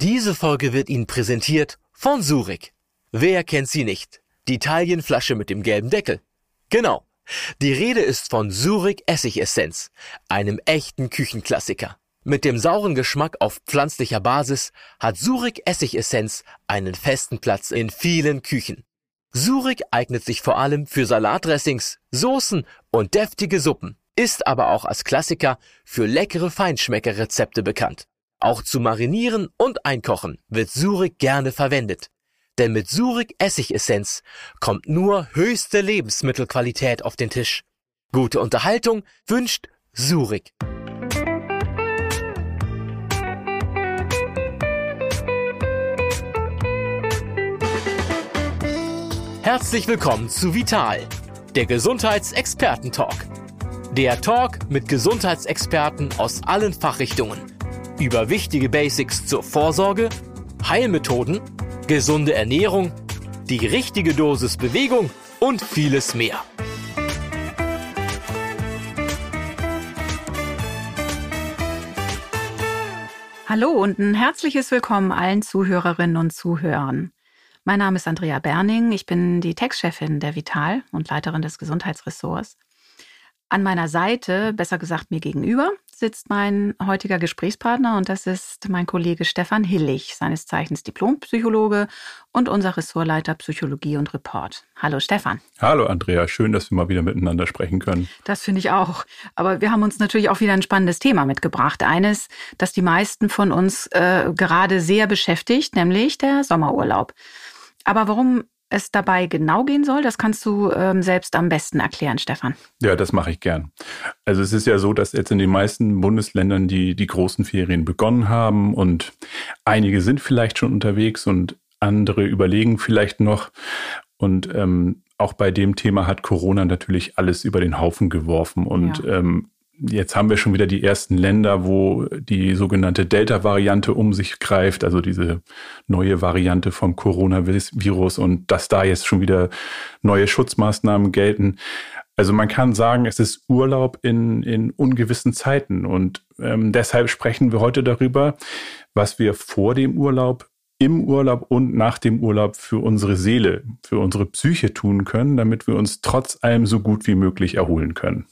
Diese Folge wird Ihnen präsentiert von Surik. Wer kennt sie nicht? Die Italienflasche mit dem gelben Deckel. Genau. Die Rede ist von Surik Essigessenz, einem echten Küchenklassiker. Mit dem sauren Geschmack auf pflanzlicher Basis hat Surik Essigessenz einen festen Platz in vielen Küchen. Surik eignet sich vor allem für Salatdressings, Soßen und deftige Suppen, ist aber auch als Klassiker für leckere Feinschmeckerrezepte bekannt. Auch zu marinieren und einkochen wird Surik gerne verwendet. Denn mit Surik Essigessenz kommt nur höchste Lebensmittelqualität auf den Tisch. Gute Unterhaltung wünscht Surik. Herzlich willkommen zu Vital, der Gesundheitsexperten-Talk. Der Talk mit Gesundheitsexperten aus allen Fachrichtungen über wichtige Basics zur Vorsorge, Heilmethoden, gesunde Ernährung, die richtige Dosis Bewegung und vieles mehr. Hallo und ein herzliches Willkommen allen Zuhörerinnen und Zuhörern. Mein Name ist Andrea Berning. Ich bin die Textchefin der Vital und Leiterin des Gesundheitsressorts. An meiner Seite, besser gesagt mir gegenüber, sitzt mein heutiger Gesprächspartner und das ist mein Kollege Stefan Hillig, seines Zeichens Diplompsychologe und unser Ressortleiter Psychologie und Report. Hallo Stefan. Hallo Andrea, schön, dass wir mal wieder miteinander sprechen können. Das finde ich auch. Aber wir haben uns natürlich auch wieder ein spannendes Thema mitgebracht. Eines, das die meisten von uns äh, gerade sehr beschäftigt, nämlich der Sommerurlaub. Aber warum es dabei genau gehen soll, das kannst du ähm, selbst am besten erklären, Stefan. Ja, das mache ich gern. Also es ist ja so, dass jetzt in den meisten Bundesländern die, die großen Ferien begonnen haben und einige sind vielleicht schon unterwegs und andere überlegen vielleicht noch. Und ähm, auch bei dem Thema hat Corona natürlich alles über den Haufen geworfen. Und ja. ähm, Jetzt haben wir schon wieder die ersten Länder, wo die sogenannte Delta-Variante um sich greift, also diese neue Variante vom Coronavirus und dass da jetzt schon wieder neue Schutzmaßnahmen gelten. Also man kann sagen, es ist Urlaub in, in ungewissen Zeiten und ähm, deshalb sprechen wir heute darüber, was wir vor dem Urlaub, im Urlaub und nach dem Urlaub für unsere Seele, für unsere Psyche tun können, damit wir uns trotz allem so gut wie möglich erholen können.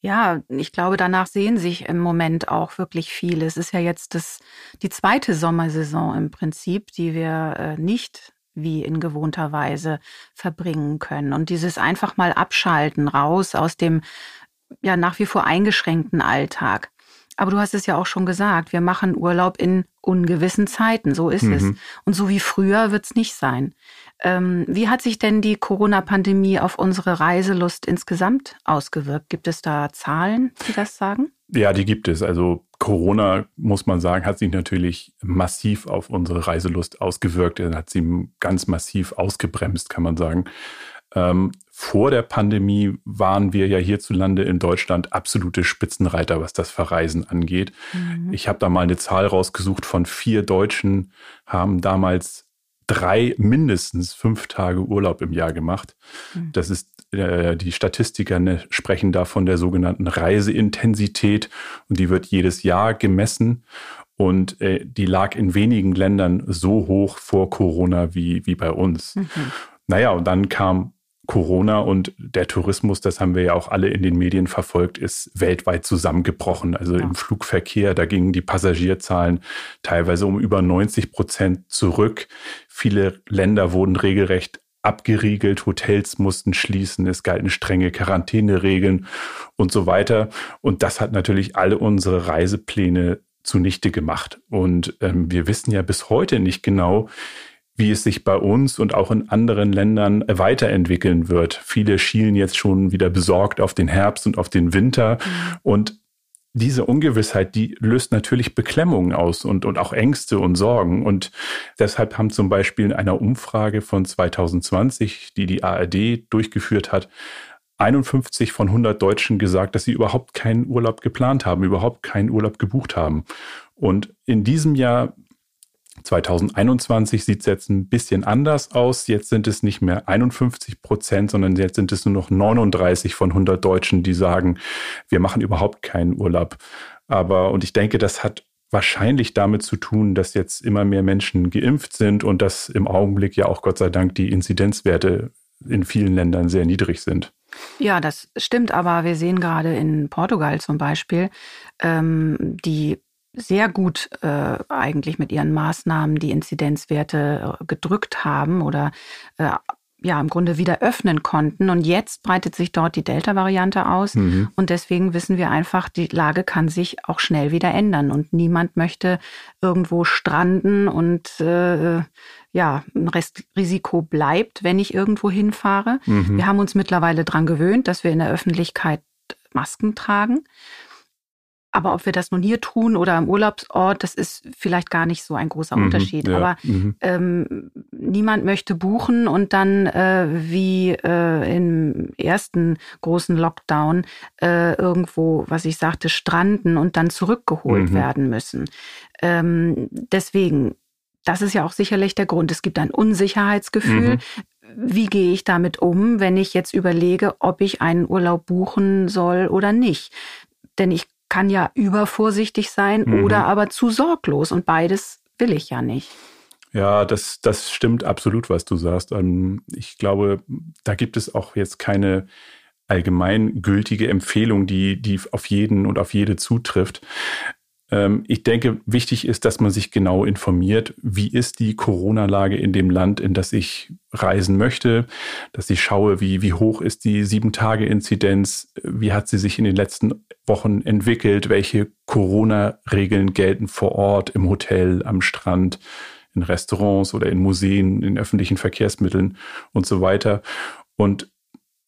Ja, ich glaube, danach sehen sich im Moment auch wirklich viele. Es ist ja jetzt das, die zweite Sommersaison im Prinzip, die wir äh, nicht wie in gewohnter Weise verbringen können. Und dieses einfach mal abschalten, raus aus dem ja nach wie vor eingeschränkten Alltag. Aber du hast es ja auch schon gesagt, wir machen Urlaub in ungewissen Zeiten. So ist mhm. es. Und so wie früher wird es nicht sein. Ähm, wie hat sich denn die Corona-Pandemie auf unsere Reiselust insgesamt ausgewirkt? Gibt es da Zahlen, die das sagen? Ja, die gibt es. Also Corona, muss man sagen, hat sich natürlich massiv auf unsere Reiselust ausgewirkt. Er hat sie ganz massiv ausgebremst, kann man sagen. Ähm, vor der Pandemie waren wir ja hierzulande in Deutschland absolute Spitzenreiter, was das Verreisen angeht. Mhm. Ich habe da mal eine Zahl rausgesucht von vier Deutschen haben damals drei, mindestens fünf Tage Urlaub im Jahr gemacht. Mhm. Das ist, äh, die Statistiker ne, sprechen da von der sogenannten Reiseintensität und die wird jedes Jahr gemessen. Und äh, die lag in wenigen Ländern so hoch vor Corona wie, wie bei uns. Mhm. Naja, und dann kam Corona und der Tourismus, das haben wir ja auch alle in den Medien verfolgt, ist weltweit zusammengebrochen. Also ja. im Flugverkehr, da gingen die Passagierzahlen teilweise um über 90 Prozent zurück. Viele Länder wurden regelrecht abgeriegelt, Hotels mussten schließen, es galten strenge Quarantäneregeln und so weiter. Und das hat natürlich alle unsere Reisepläne zunichte gemacht. Und ähm, wir wissen ja bis heute nicht genau, wie es sich bei uns und auch in anderen Ländern weiterentwickeln wird. Viele schielen jetzt schon wieder besorgt auf den Herbst und auf den Winter. Mhm. Und diese Ungewissheit, die löst natürlich Beklemmungen aus und, und auch Ängste und Sorgen. Und deshalb haben zum Beispiel in einer Umfrage von 2020, die die ARD durchgeführt hat, 51 von 100 Deutschen gesagt, dass sie überhaupt keinen Urlaub geplant haben, überhaupt keinen Urlaub gebucht haben. Und in diesem Jahr 2021 sieht es jetzt ein bisschen anders aus. Jetzt sind es nicht mehr 51 Prozent, sondern jetzt sind es nur noch 39 von 100 Deutschen, die sagen, wir machen überhaupt keinen Urlaub. Aber, und ich denke, das hat wahrscheinlich damit zu tun, dass jetzt immer mehr Menschen geimpft sind und dass im Augenblick ja auch Gott sei Dank die Inzidenzwerte in vielen Ländern sehr niedrig sind. Ja, das stimmt, aber wir sehen gerade in Portugal zum Beispiel, ähm, die sehr gut äh, eigentlich mit ihren Maßnahmen die Inzidenzwerte äh, gedrückt haben oder äh, ja im Grunde wieder öffnen konnten. Und jetzt breitet sich dort die Delta-Variante aus. Mhm. Und deswegen wissen wir einfach, die Lage kann sich auch schnell wieder ändern. Und niemand möchte irgendwo stranden und äh, ja, ein Restrisiko bleibt, wenn ich irgendwo hinfahre. Mhm. Wir haben uns mittlerweile dran gewöhnt, dass wir in der Öffentlichkeit Masken tragen. Aber ob wir das nun hier tun oder am Urlaubsort, das ist vielleicht gar nicht so ein großer mhm, Unterschied. Ja, Aber mhm. ähm, niemand möchte buchen und dann äh, wie äh, im ersten großen Lockdown äh, irgendwo, was ich sagte, stranden und dann zurückgeholt mhm. werden müssen. Ähm, deswegen, das ist ja auch sicherlich der Grund. Es gibt ein Unsicherheitsgefühl. Mhm wie gehe ich damit um, wenn ich jetzt überlege, ob ich einen Urlaub buchen soll oder nicht? Denn ich kann ja übervorsichtig sein mhm. oder aber zu sorglos und beides will ich ja nicht. Ja, das, das stimmt absolut, was du sagst. Ähm, ich glaube, da gibt es auch jetzt keine allgemeingültige Empfehlung, die, die auf jeden und auf jede zutrifft. Ähm, ich denke, wichtig ist, dass man sich genau informiert, wie ist die Corona-Lage in dem Land, in das ich reisen möchte, dass ich schaue, wie, wie hoch ist die Sieben-Tage-Inzidenz, wie hat sie sich in den letzten Wochen entwickelt, welche Corona-Regeln gelten vor Ort, im Hotel, am Strand, in Restaurants oder in Museen, in öffentlichen Verkehrsmitteln und so weiter. Und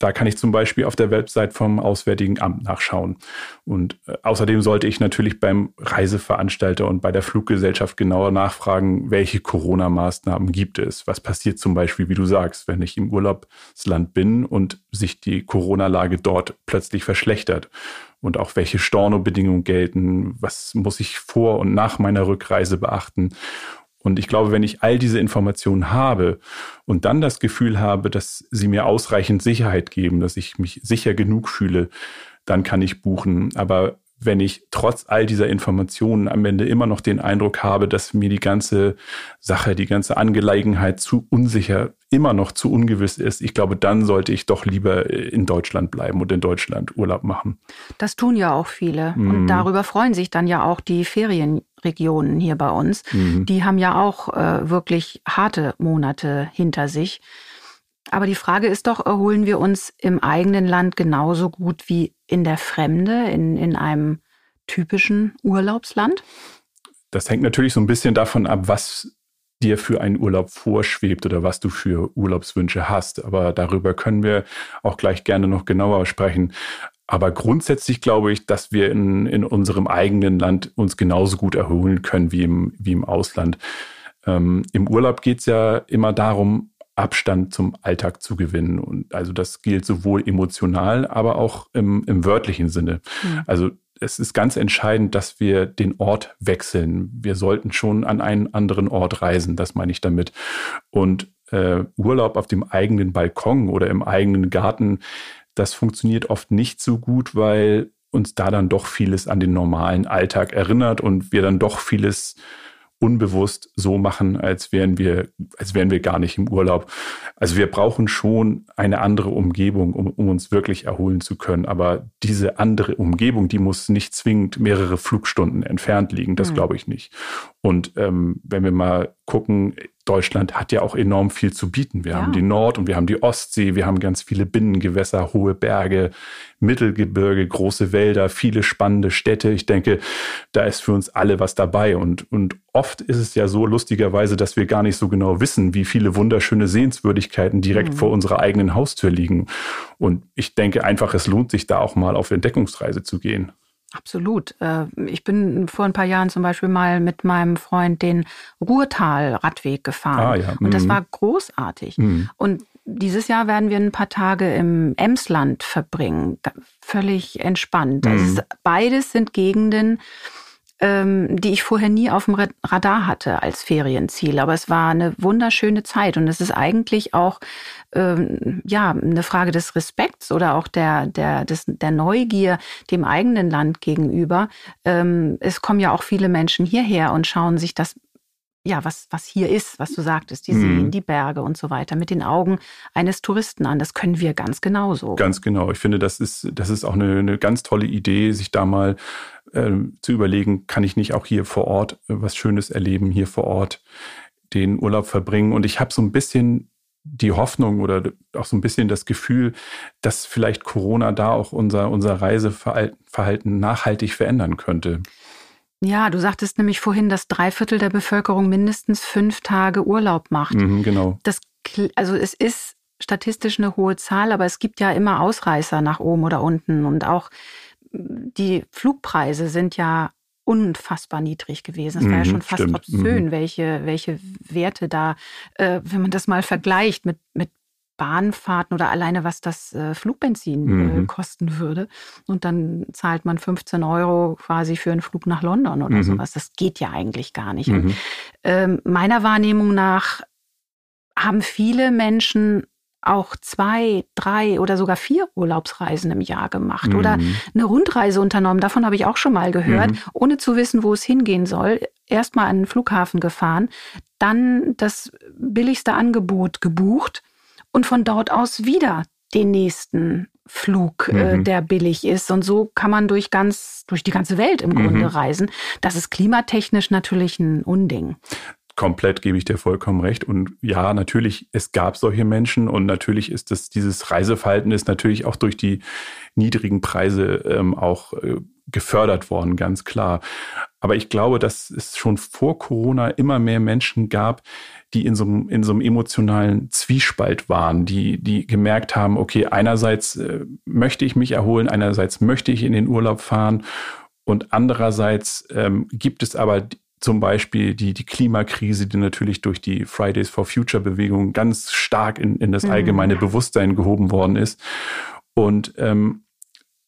da kann ich zum Beispiel auf der Website vom Auswärtigen Amt nachschauen. Und äh, außerdem sollte ich natürlich beim Reiseveranstalter und bei der Fluggesellschaft genauer nachfragen, welche Corona-Maßnahmen gibt es. Was passiert zum Beispiel, wie du sagst, wenn ich im Urlaubsland bin und sich die Corona-Lage dort plötzlich verschlechtert? Und auch welche Stornobedingungen gelten? Was muss ich vor und nach meiner Rückreise beachten? Und ich glaube, wenn ich all diese Informationen habe und dann das Gefühl habe, dass sie mir ausreichend Sicherheit geben, dass ich mich sicher genug fühle, dann kann ich buchen. Aber wenn ich trotz all dieser Informationen am Ende immer noch den Eindruck habe, dass mir die ganze Sache, die ganze Angelegenheit zu unsicher, immer noch zu ungewiss ist, ich glaube, dann sollte ich doch lieber in Deutschland bleiben und in Deutschland Urlaub machen. Das tun ja auch viele. Mhm. Und darüber freuen sich dann ja auch die Ferienregionen hier bei uns. Mhm. Die haben ja auch äh, wirklich harte Monate hinter sich. Aber die Frage ist doch, erholen wir uns im eigenen Land genauso gut wie in der Fremde, in, in einem typischen Urlaubsland? Das hängt natürlich so ein bisschen davon ab, was dir für einen Urlaub vorschwebt oder was du für Urlaubswünsche hast. Aber darüber können wir auch gleich gerne noch genauer sprechen. Aber grundsätzlich glaube ich, dass wir in, in unserem eigenen Land uns genauso gut erholen können wie im, wie im Ausland. Ähm, Im Urlaub geht es ja immer darum, Abstand zum Alltag zu gewinnen. Und also das gilt sowohl emotional, aber auch im, im wörtlichen Sinne. Mhm. Also es ist ganz entscheidend, dass wir den Ort wechseln. Wir sollten schon an einen anderen Ort reisen, das meine ich damit. Und äh, Urlaub auf dem eigenen Balkon oder im eigenen Garten, das funktioniert oft nicht so gut, weil uns da dann doch vieles an den normalen Alltag erinnert und wir dann doch vieles unbewusst so machen, als wären wir, als wären wir gar nicht im Urlaub. Also wir brauchen schon eine andere Umgebung, um, um uns wirklich erholen zu können. Aber diese andere Umgebung, die muss nicht zwingend mehrere Flugstunden entfernt liegen. Das mhm. glaube ich nicht. Und ähm, wenn wir mal gucken, Deutschland hat ja auch enorm viel zu bieten. Wir ja. haben die Nord- und wir haben die Ostsee, wir haben ganz viele Binnengewässer, hohe Berge, Mittelgebirge, große Wälder, viele spannende Städte. Ich denke, da ist für uns alle was dabei. Und, und oft ist es ja so lustigerweise, dass wir gar nicht so genau wissen, wie viele wunderschöne Sehenswürdigkeiten direkt mhm. vor unserer eigenen Haustür liegen. Und ich denke einfach, es lohnt sich da auch mal auf Entdeckungsreise zu gehen. Absolut. Äh, ich bin vor ein paar Jahren zum Beispiel mal mit meinem Freund den Ruhrtal-Radweg gefahren. Ah, ja. Und das mhm. war großartig. Mhm. Und dieses Jahr werden wir ein paar Tage im Emsland verbringen. Völlig entspannt. Mhm. Also beides sind Gegenden, die ich vorher nie auf dem Radar hatte als Ferienziel. Aber es war eine wunderschöne Zeit und es ist eigentlich auch ähm, ja eine Frage des Respekts oder auch der der des, der Neugier dem eigenen Land gegenüber. Ähm, es kommen ja auch viele Menschen hierher und schauen sich das ja, was, was hier ist, was du sagtest, die Seen, mhm. die Berge und so weiter, mit den Augen eines Touristen an. Das können wir ganz genauso. Ganz genau. Ich finde, das ist, das ist auch eine, eine ganz tolle Idee, sich da mal äh, zu überlegen, kann ich nicht auch hier vor Ort äh, was Schönes erleben, hier vor Ort den Urlaub verbringen. Und ich habe so ein bisschen die Hoffnung oder auch so ein bisschen das Gefühl, dass vielleicht Corona da auch unser, unser Reiseverhalten nachhaltig verändern könnte. Ja, du sagtest nämlich vorhin, dass drei Viertel der Bevölkerung mindestens fünf Tage Urlaub macht. Mhm, genau. Das, also es ist statistisch eine hohe Zahl, aber es gibt ja immer Ausreißer nach oben oder unten. Und auch die Flugpreise sind ja unfassbar niedrig gewesen. Es war ja mhm, schon fast stimmt. obszön, mhm. welche, welche Werte da, äh, wenn man das mal vergleicht mit, mit Bahnfahrten oder alleine was das äh, Flugbenzin äh, mhm. äh, kosten würde. Und dann zahlt man 15 Euro quasi für einen Flug nach London oder mhm. sowas. Das geht ja eigentlich gar nicht. Mhm. Ähm, meiner Wahrnehmung nach haben viele Menschen auch zwei, drei oder sogar vier Urlaubsreisen im Jahr gemacht mhm. oder eine Rundreise unternommen. Davon habe ich auch schon mal gehört, mhm. ohne zu wissen, wo es hingehen soll. Erstmal an den Flughafen gefahren, dann das billigste Angebot gebucht und von dort aus wieder den nächsten Flug, äh, mhm. äh, der billig ist. Und so kann man durch ganz, durch die ganze Welt im Grunde mhm. reisen. Das ist klimatechnisch natürlich ein Unding. Komplett gebe ich dir vollkommen recht. Und ja, natürlich, es gab solche Menschen und natürlich ist das, dieses Reiseverhalten ist natürlich auch durch die niedrigen Preise ähm, auch äh, gefördert worden, ganz klar. Aber ich glaube, dass es schon vor Corona immer mehr Menschen gab, die in so einem, in so einem emotionalen Zwiespalt waren, die, die gemerkt haben, okay, einerseits äh, möchte ich mich erholen, einerseits möchte ich in den Urlaub fahren und andererseits ähm, gibt es aber zum Beispiel die, die Klimakrise, die natürlich durch die Fridays for Future Bewegung ganz stark in, in das mhm. allgemeine mhm. Bewusstsein gehoben worden ist. Und ähm,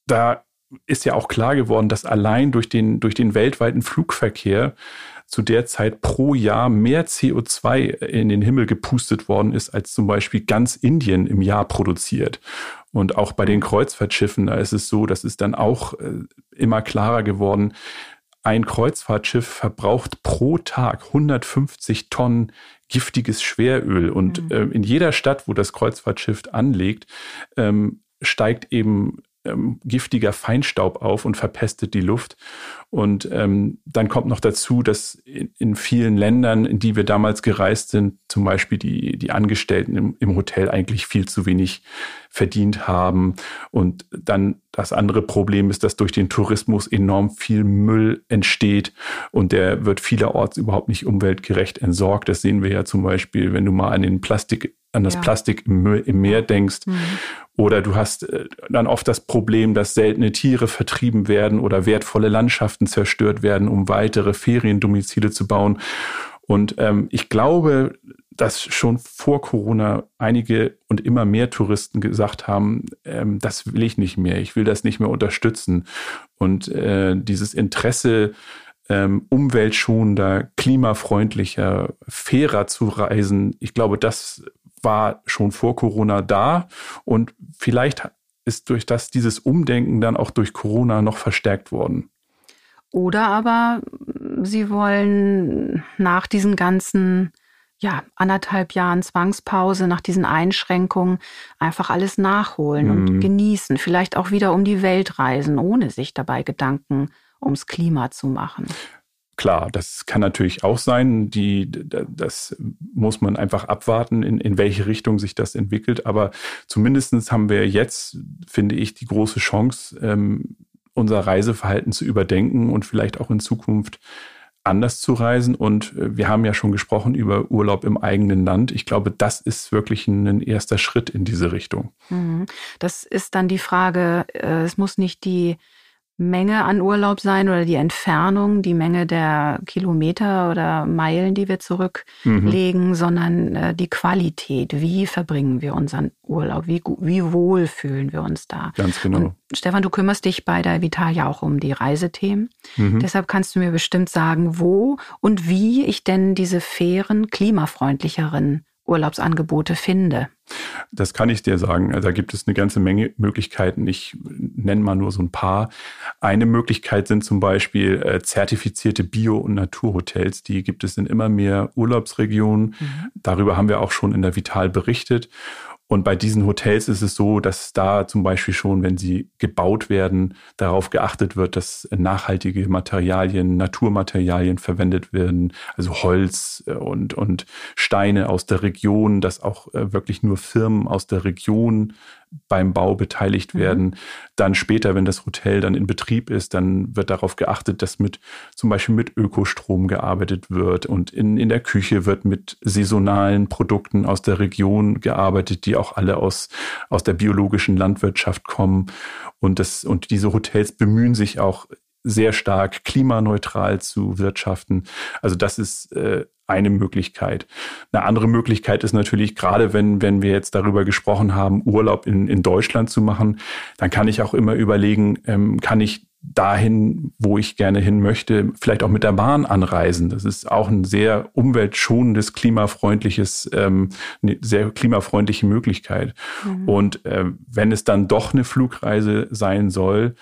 da ist ja auch klar geworden, dass allein durch den, durch den weltweiten Flugverkehr zu der Zeit pro Jahr mehr CO2 in den Himmel gepustet worden ist, als zum Beispiel ganz Indien im Jahr produziert. Und auch bei den Kreuzfahrtschiffen, da ist es so, das ist dann auch äh, immer klarer geworden, ein Kreuzfahrtschiff verbraucht pro Tag 150 Tonnen giftiges Schweröl. Und mhm. äh, in jeder Stadt, wo das Kreuzfahrtschiff anlegt, ähm, steigt eben ähm, giftiger Feinstaub auf und verpestet die Luft. Und ähm, dann kommt noch dazu, dass in, in, vielen Ländern, in die wir damals gereist sind, zum Beispiel die, die Angestellten im, im Hotel eigentlich viel zu wenig verdient haben. Und dann das andere Problem ist, dass durch den Tourismus enorm viel Müll entsteht und der wird vielerorts überhaupt nicht umweltgerecht entsorgt. Das sehen wir ja zum Beispiel, wenn du mal an den Plastik an das ja. Plastik im, im Meer denkst. Mhm. Oder du hast äh, dann oft das Problem, dass seltene Tiere vertrieben werden oder wertvolle Landschaften zerstört werden, um weitere Feriendomizile zu bauen. Und ähm, ich glaube, dass schon vor Corona einige und immer mehr Touristen gesagt haben, ähm, das will ich nicht mehr, ich will das nicht mehr unterstützen. Und äh, dieses Interesse, ähm, umweltschonender, klimafreundlicher, fairer zu reisen, ich glaube, das war schon vor Corona da und vielleicht ist durch das dieses Umdenken dann auch durch Corona noch verstärkt worden. Oder aber sie wollen nach diesen ganzen ja, anderthalb Jahren Zwangspause, nach diesen Einschränkungen einfach alles nachholen mhm. und genießen, vielleicht auch wieder um die Welt reisen, ohne sich dabei Gedanken ums Klima zu machen. Klar, das kann natürlich auch sein. Die, das muss man einfach abwarten, in, in welche Richtung sich das entwickelt. Aber zumindest haben wir jetzt, finde ich, die große Chance, ähm, unser Reiseverhalten zu überdenken und vielleicht auch in Zukunft anders zu reisen. Und äh, wir haben ja schon gesprochen über Urlaub im eigenen Land. Ich glaube, das ist wirklich ein erster Schritt in diese Richtung. Mhm. Das ist dann die Frage, äh, es muss nicht die Menge an Urlaub sein oder die Entfernung, die Menge der Kilometer oder Meilen, die wir zurücklegen, mhm. sondern äh, die Qualität. Wie verbringen wir unseren Urlaub? Wie, wie wohl fühlen wir uns da? Ganz genau. Und Stefan, du kümmerst dich bei der Vital ja auch um die Reisethemen. Mhm. Deshalb kannst du mir bestimmt sagen, wo und wie ich denn diese fairen, klimafreundlicheren Urlaubsangebote finde. Das kann ich dir sagen. Also da gibt es eine ganze Menge Möglichkeiten. Ich nenne mal nur so ein paar. Eine Möglichkeit sind zum Beispiel äh, zertifizierte Bio- und Naturhotels. Die gibt es in immer mehr Urlaubsregionen. Mhm. Darüber haben wir auch schon in der Vital berichtet. Und bei diesen Hotels ist es so, dass da zum Beispiel schon, wenn sie gebaut werden, darauf geachtet wird, dass nachhaltige Materialien, Naturmaterialien verwendet werden, also Holz äh, und, und Steine aus der Region, dass auch äh, wirklich nur Firmen aus der Region beim Bau beteiligt mhm. werden. Mhm. Dann später, wenn das Hotel dann in Betrieb ist, dann wird darauf geachtet, dass mit zum Beispiel mit Ökostrom gearbeitet wird und in, in der Küche wird mit saisonalen Produkten aus der Region gearbeitet, die auch alle aus, aus der biologischen Landwirtschaft kommen. Und, das, und diese Hotels bemühen sich auch sehr stark klimaneutral zu wirtschaften. Also das ist äh, eine Möglichkeit. Eine andere Möglichkeit ist natürlich, gerade wenn, wenn wir jetzt darüber gesprochen haben, Urlaub in, in Deutschland zu machen, dann kann ich auch immer überlegen, ähm, kann ich dahin, wo ich gerne hin möchte, vielleicht auch mit der Bahn anreisen. Das ist auch ein sehr umweltschonendes, klimafreundliches, ähm, eine sehr klimafreundliche Möglichkeit. Mhm. Und äh, wenn es dann doch eine Flugreise sein soll,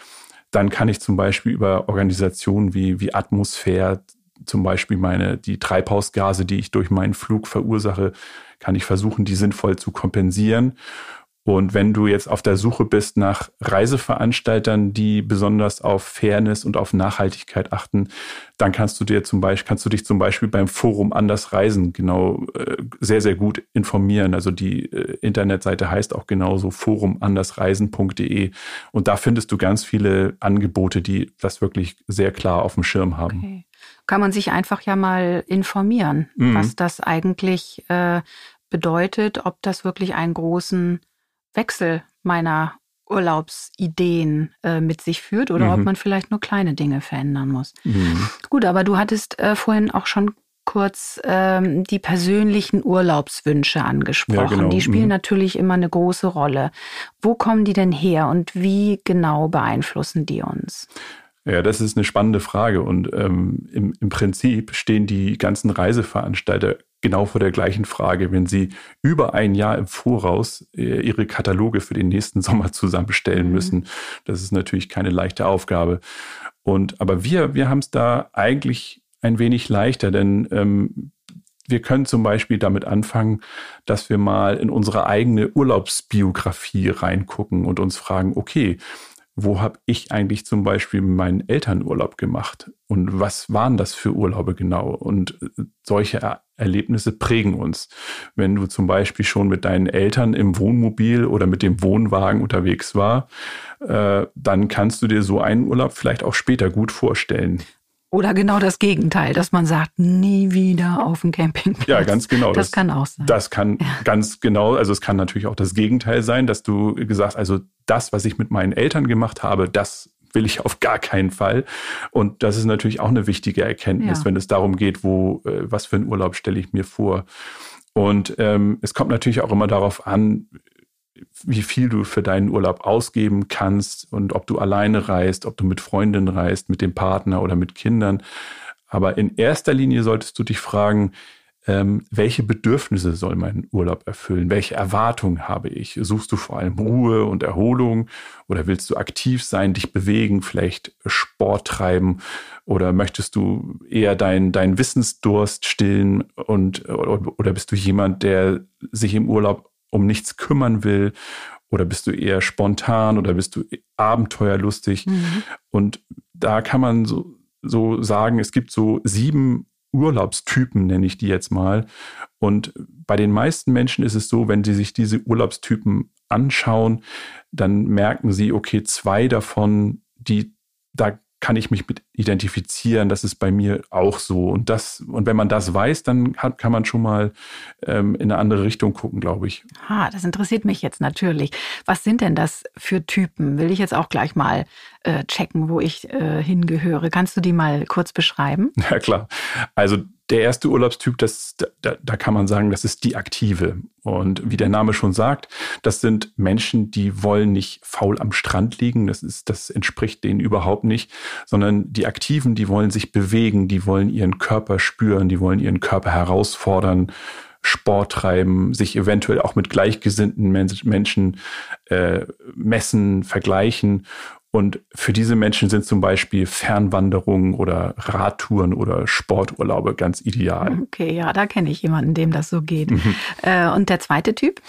dann kann ich zum Beispiel über Organisationen wie, wie Atmosphäre zum Beispiel meine, die Treibhausgase, die ich durch meinen Flug verursache, kann ich versuchen, die sinnvoll zu kompensieren. Und wenn du jetzt auf der Suche bist nach Reiseveranstaltern, die besonders auf Fairness und auf Nachhaltigkeit achten, dann kannst du dir zum Beispiel, kannst du dich zum Beispiel beim Forum Anders Reisen genau äh, sehr, sehr gut informieren. Also die äh, Internetseite heißt auch genauso forumandersreisen.de. Und da findest du ganz viele Angebote, die das wirklich sehr klar auf dem Schirm haben. Okay. Kann man sich einfach ja mal informieren, mhm. was das eigentlich äh, bedeutet, ob das wirklich einen großen Wechsel meiner Urlaubsideen äh, mit sich führt oder mhm. ob man vielleicht nur kleine Dinge verändern muss. Mhm. Gut, aber du hattest äh, vorhin auch schon kurz ähm, die persönlichen Urlaubswünsche angesprochen. Ja, genau. Die spielen mhm. natürlich immer eine große Rolle. Wo kommen die denn her und wie genau beeinflussen die uns? Ja, das ist eine spannende Frage. Und ähm, im, im Prinzip stehen die ganzen Reiseveranstalter genau vor der gleichen Frage, wenn sie über ein Jahr im Voraus äh, ihre Kataloge für den nächsten Sommer zusammenstellen mhm. müssen. Das ist natürlich keine leichte Aufgabe. Und aber wir, wir haben es da eigentlich ein wenig leichter, denn ähm, wir können zum Beispiel damit anfangen, dass wir mal in unsere eigene Urlaubsbiografie reingucken und uns fragen, okay, wo habe ich eigentlich zum Beispiel meinen Elternurlaub gemacht und was waren das für Urlaube genau? Und äh, solche er Erlebnisse prägen uns. Wenn du zum Beispiel schon mit deinen Eltern im Wohnmobil oder mit dem Wohnwagen unterwegs war, äh, dann kannst du dir so einen Urlaub vielleicht auch später gut vorstellen. Oder genau das Gegenteil, dass man sagt, nie wieder auf dem Campingplatz. Ja, ganz genau. Das, das kann auch sein. Das kann ja. ganz genau, also es kann natürlich auch das Gegenteil sein, dass du gesagt, also das, was ich mit meinen Eltern gemacht habe, das will ich auf gar keinen Fall. Und das ist natürlich auch eine wichtige Erkenntnis, ja. wenn es darum geht, wo, äh, was für einen Urlaub stelle ich mir vor. Und ähm, es kommt natürlich auch immer darauf an, wie viel du für deinen Urlaub ausgeben kannst und ob du alleine reist, ob du mit Freundinnen reist, mit dem Partner oder mit Kindern. Aber in erster Linie solltest du dich fragen, ähm, welche Bedürfnisse soll mein Urlaub erfüllen? Welche Erwartungen habe ich? Suchst du vor allem Ruhe und Erholung oder willst du aktiv sein, dich bewegen, vielleicht Sport treiben oder möchtest du eher deinen dein Wissensdurst stillen und oder, oder bist du jemand, der sich im Urlaub um nichts kümmern will? Oder bist du eher spontan oder bist du abenteuerlustig? Mhm. Und da kann man so, so sagen, es gibt so sieben Urlaubstypen, nenne ich die jetzt mal. Und bei den meisten Menschen ist es so, wenn sie sich diese Urlaubstypen anschauen, dann merken sie, okay, zwei davon, die, da kann ich mich mit identifizieren, das ist bei mir auch so. Und das, und wenn man das weiß, dann hat, kann man schon mal ähm, in eine andere Richtung gucken, glaube ich. Ah, das interessiert mich jetzt natürlich. Was sind denn das für Typen? Will ich jetzt auch gleich mal äh, checken, wo ich äh, hingehöre. Kannst du die mal kurz beschreiben? Ja, klar. Also der erste Urlaubstyp, das, da, da kann man sagen, das ist die Aktive. Und wie der Name schon sagt, das sind Menschen, die wollen nicht faul am Strand liegen. Das ist, das entspricht denen überhaupt nicht, sondern die Aktiven, die wollen sich bewegen, die wollen ihren Körper spüren, die wollen ihren Körper herausfordern, Sport treiben, sich eventuell auch mit gleichgesinnten Menschen äh, messen, vergleichen und für diese Menschen sind zum Beispiel Fernwanderungen oder Radtouren oder Sporturlaube ganz ideal. Okay, ja, da kenne ich jemanden, dem das so geht. Mhm. Äh, und der zweite Typ?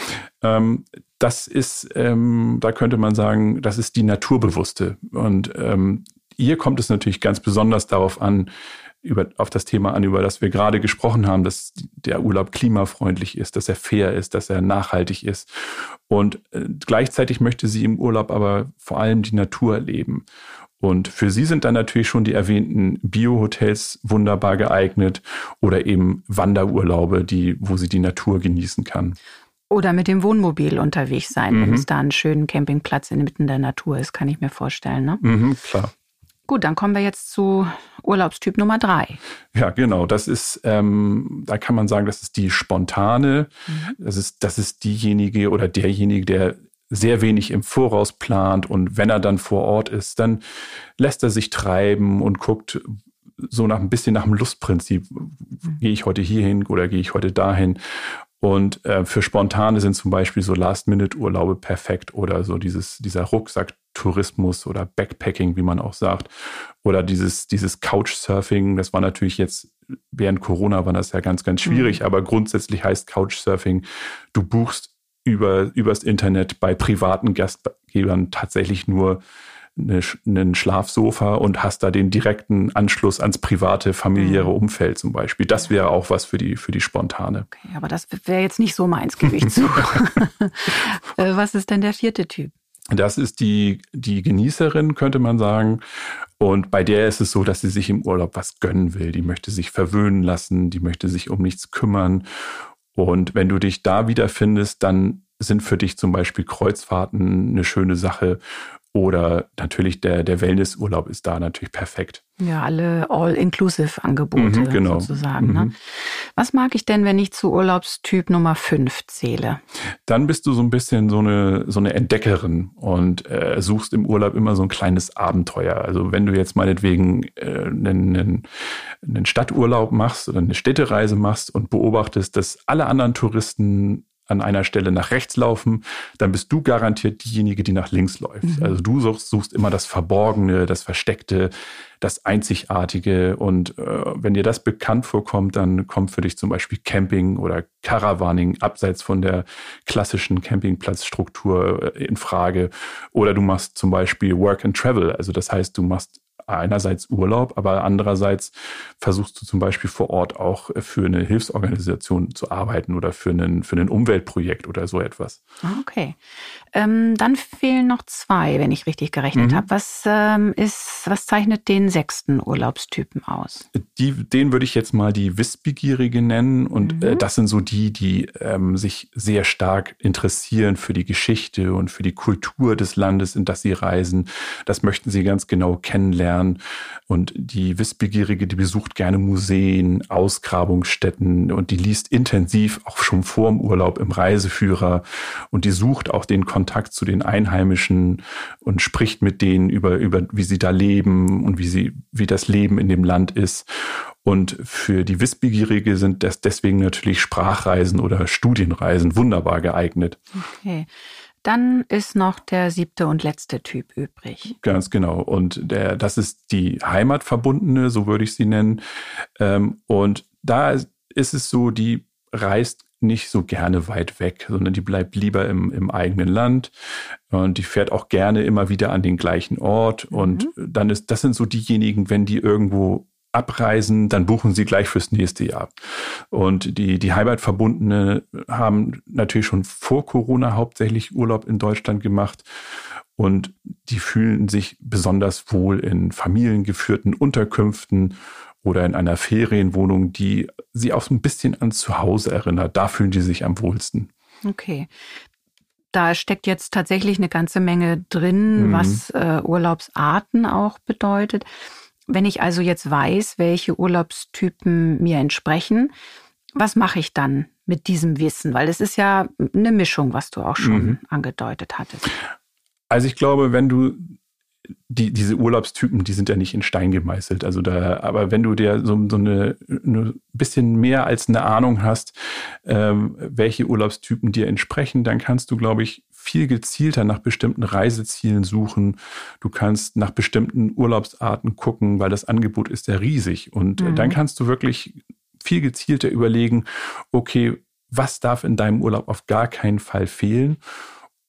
Ähm, das ist, ähm, da könnte man sagen, das ist die Naturbewusste. Und ähm, hier kommt es natürlich ganz besonders darauf an, über, auf das Thema an, über das wir gerade gesprochen haben, dass der Urlaub klimafreundlich ist, dass er fair ist, dass er nachhaltig ist. Und äh, gleichzeitig möchte sie im Urlaub aber vor allem die Natur erleben. Und für sie sind dann natürlich schon die erwähnten Bio-Hotels wunderbar geeignet oder eben Wanderurlaube, die, wo sie die Natur genießen kann. Oder mit dem Wohnmobil unterwegs sein, mhm. wenn es da einen schönen Campingplatz inmitten der Natur ist, kann ich mir vorstellen. Ne? Mhm, klar. Gut, dann kommen wir jetzt zu Urlaubstyp Nummer drei. Ja, genau. Das ist, ähm, da kann man sagen, das ist die spontane. Mhm. Das ist, das ist diejenige oder derjenige, der sehr wenig im Voraus plant und wenn er dann vor Ort ist, dann lässt er sich treiben und guckt so nach ein bisschen nach dem Lustprinzip. Mhm. Gehe ich heute hierhin oder gehe ich heute dahin? Und äh, für Spontane sind zum Beispiel so Last-Minute-Urlaube perfekt oder so dieses, dieser Rucksack-Tourismus oder Backpacking, wie man auch sagt. Oder dieses, dieses Couchsurfing, das war natürlich jetzt, während Corona war das ja ganz, ganz schwierig, mhm. aber grundsätzlich heißt Couchsurfing, du buchst über, übers Internet bei privaten Gastgebern tatsächlich nur eine, einen Schlafsofa und hast da den direkten Anschluss ans private, familiäre mhm. Umfeld zum Beispiel. Das wäre auch was für die, für die Spontane. Okay, aber das wäre jetzt nicht so meins, gebe ich zu. Äh, was ist denn der vierte Typ? Das ist die, die Genießerin, könnte man sagen. Und bei der ist es so, dass sie sich im Urlaub was gönnen will. Die möchte sich verwöhnen lassen, die möchte sich um nichts kümmern. Und wenn du dich da wiederfindest, dann sind für dich zum Beispiel Kreuzfahrten eine schöne Sache oder natürlich der, der Wellnessurlaub ist da natürlich perfekt. Ja, alle All-Inclusive-Angebote mhm, genau. sozusagen. Ne? Mhm. Ne? Was mag ich denn, wenn ich zu Urlaubstyp Nummer 5 zähle? Dann bist du so ein bisschen so eine, so eine Entdeckerin und äh, suchst im Urlaub immer so ein kleines Abenteuer. Also wenn du jetzt meinetwegen äh, einen, einen, einen Stadturlaub machst oder eine Städtereise machst und beobachtest, dass alle anderen Touristen an einer Stelle nach rechts laufen, dann bist du garantiert diejenige, die nach links läuft. Mhm. Also du suchst, suchst, immer das Verborgene, das Versteckte, das Einzigartige. Und äh, wenn dir das bekannt vorkommt, dann kommt für dich zum Beispiel Camping oder Caravaning abseits von der klassischen Campingplatzstruktur äh, in Frage. Oder du machst zum Beispiel Work and Travel. Also das heißt, du machst einerseits Urlaub, aber andererseits versuchst du zum Beispiel vor Ort auch für eine Hilfsorganisation zu arbeiten oder für, einen, für ein Umweltprojekt oder so etwas. Okay. Ähm, dann fehlen noch zwei, wenn ich richtig gerechnet mhm. habe. Was ähm, ist, was zeichnet den sechsten Urlaubstypen aus? Die, den würde ich jetzt mal die Wissbegierige nennen. Und äh, mhm. äh, das sind so die, die ähm, sich sehr stark interessieren für die Geschichte und für die Kultur des Landes, in das sie reisen. Das möchten sie ganz genau kennenlernen. Und die Wissbegierige, die besucht gerne Museen, Ausgrabungsstätten und die liest intensiv auch schon vor dem Urlaub im Reiseführer und die sucht auch den Kontakt zu den Einheimischen und spricht mit denen über, über wie sie da leben und wie sie, wie das Leben in dem Land ist. Und für die Wissbegierige sind das deswegen natürlich Sprachreisen oder Studienreisen wunderbar geeignet. Okay. Dann ist noch der siebte und letzte Typ übrig. Ganz genau. Und der, das ist die Heimatverbundene, so würde ich sie nennen. Ähm, und da ist es so, die reist nicht so gerne weit weg, sondern die bleibt lieber im, im eigenen Land und die fährt auch gerne immer wieder an den gleichen Ort. Und mhm. dann ist, das sind so diejenigen, wenn die irgendwo abreisen, dann buchen sie gleich fürs nächste Jahr. Und die, die Heimatverbundene haben natürlich schon vor Corona hauptsächlich Urlaub in Deutschland gemacht und die fühlen sich besonders wohl in familiengeführten Unterkünften oder in einer Ferienwohnung, die sie auch ein bisschen an Zuhause erinnert. Da fühlen die sich am wohlsten. Okay. Da steckt jetzt tatsächlich eine ganze Menge drin, mhm. was äh, Urlaubsarten auch bedeutet. Wenn ich also jetzt weiß, welche Urlaubstypen mir entsprechen, was mache ich dann mit diesem Wissen? Weil es ist ja eine Mischung, was du auch schon mhm. angedeutet hattest. Also ich glaube, wenn du die, diese Urlaubstypen, die sind ja nicht in Stein gemeißelt. Also da, aber wenn du dir so, so eine, eine bisschen mehr als eine Ahnung hast, ähm, welche Urlaubstypen dir entsprechen, dann kannst du, glaube ich, viel gezielter nach bestimmten Reisezielen suchen. Du kannst nach bestimmten Urlaubsarten gucken, weil das Angebot ist ja riesig. Und mhm. dann kannst du wirklich viel gezielter überlegen, okay, was darf in deinem Urlaub auf gar keinen Fall fehlen?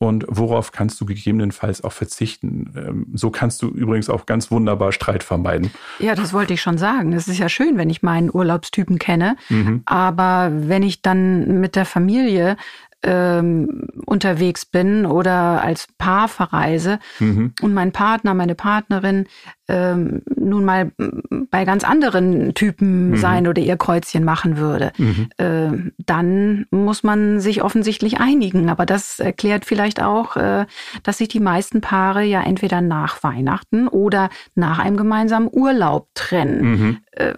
und worauf kannst du gegebenenfalls auch verzichten. Ähm, so kannst du übrigens auch ganz wunderbar Streit vermeiden. Ja, das wollte ich schon sagen. Es ist ja schön, wenn ich meinen Urlaubstypen kenne, mhm. aber wenn ich dann mit der Familie ähm, unterwegs bin oder als Paar verreise mhm. und mein Partner, meine Partnerin ähm, nun mal bei ganz anderen Typen mhm. sein oder ihr Kreuzchen machen würde, mhm. äh, dann muss man sich offensichtlich einigen. Aber das erklärt vielleicht auch, äh, dass sich die meisten Paare ja entweder nach Weihnachten oder nach einem gemeinsamen Urlaub trennen. Mhm. Äh,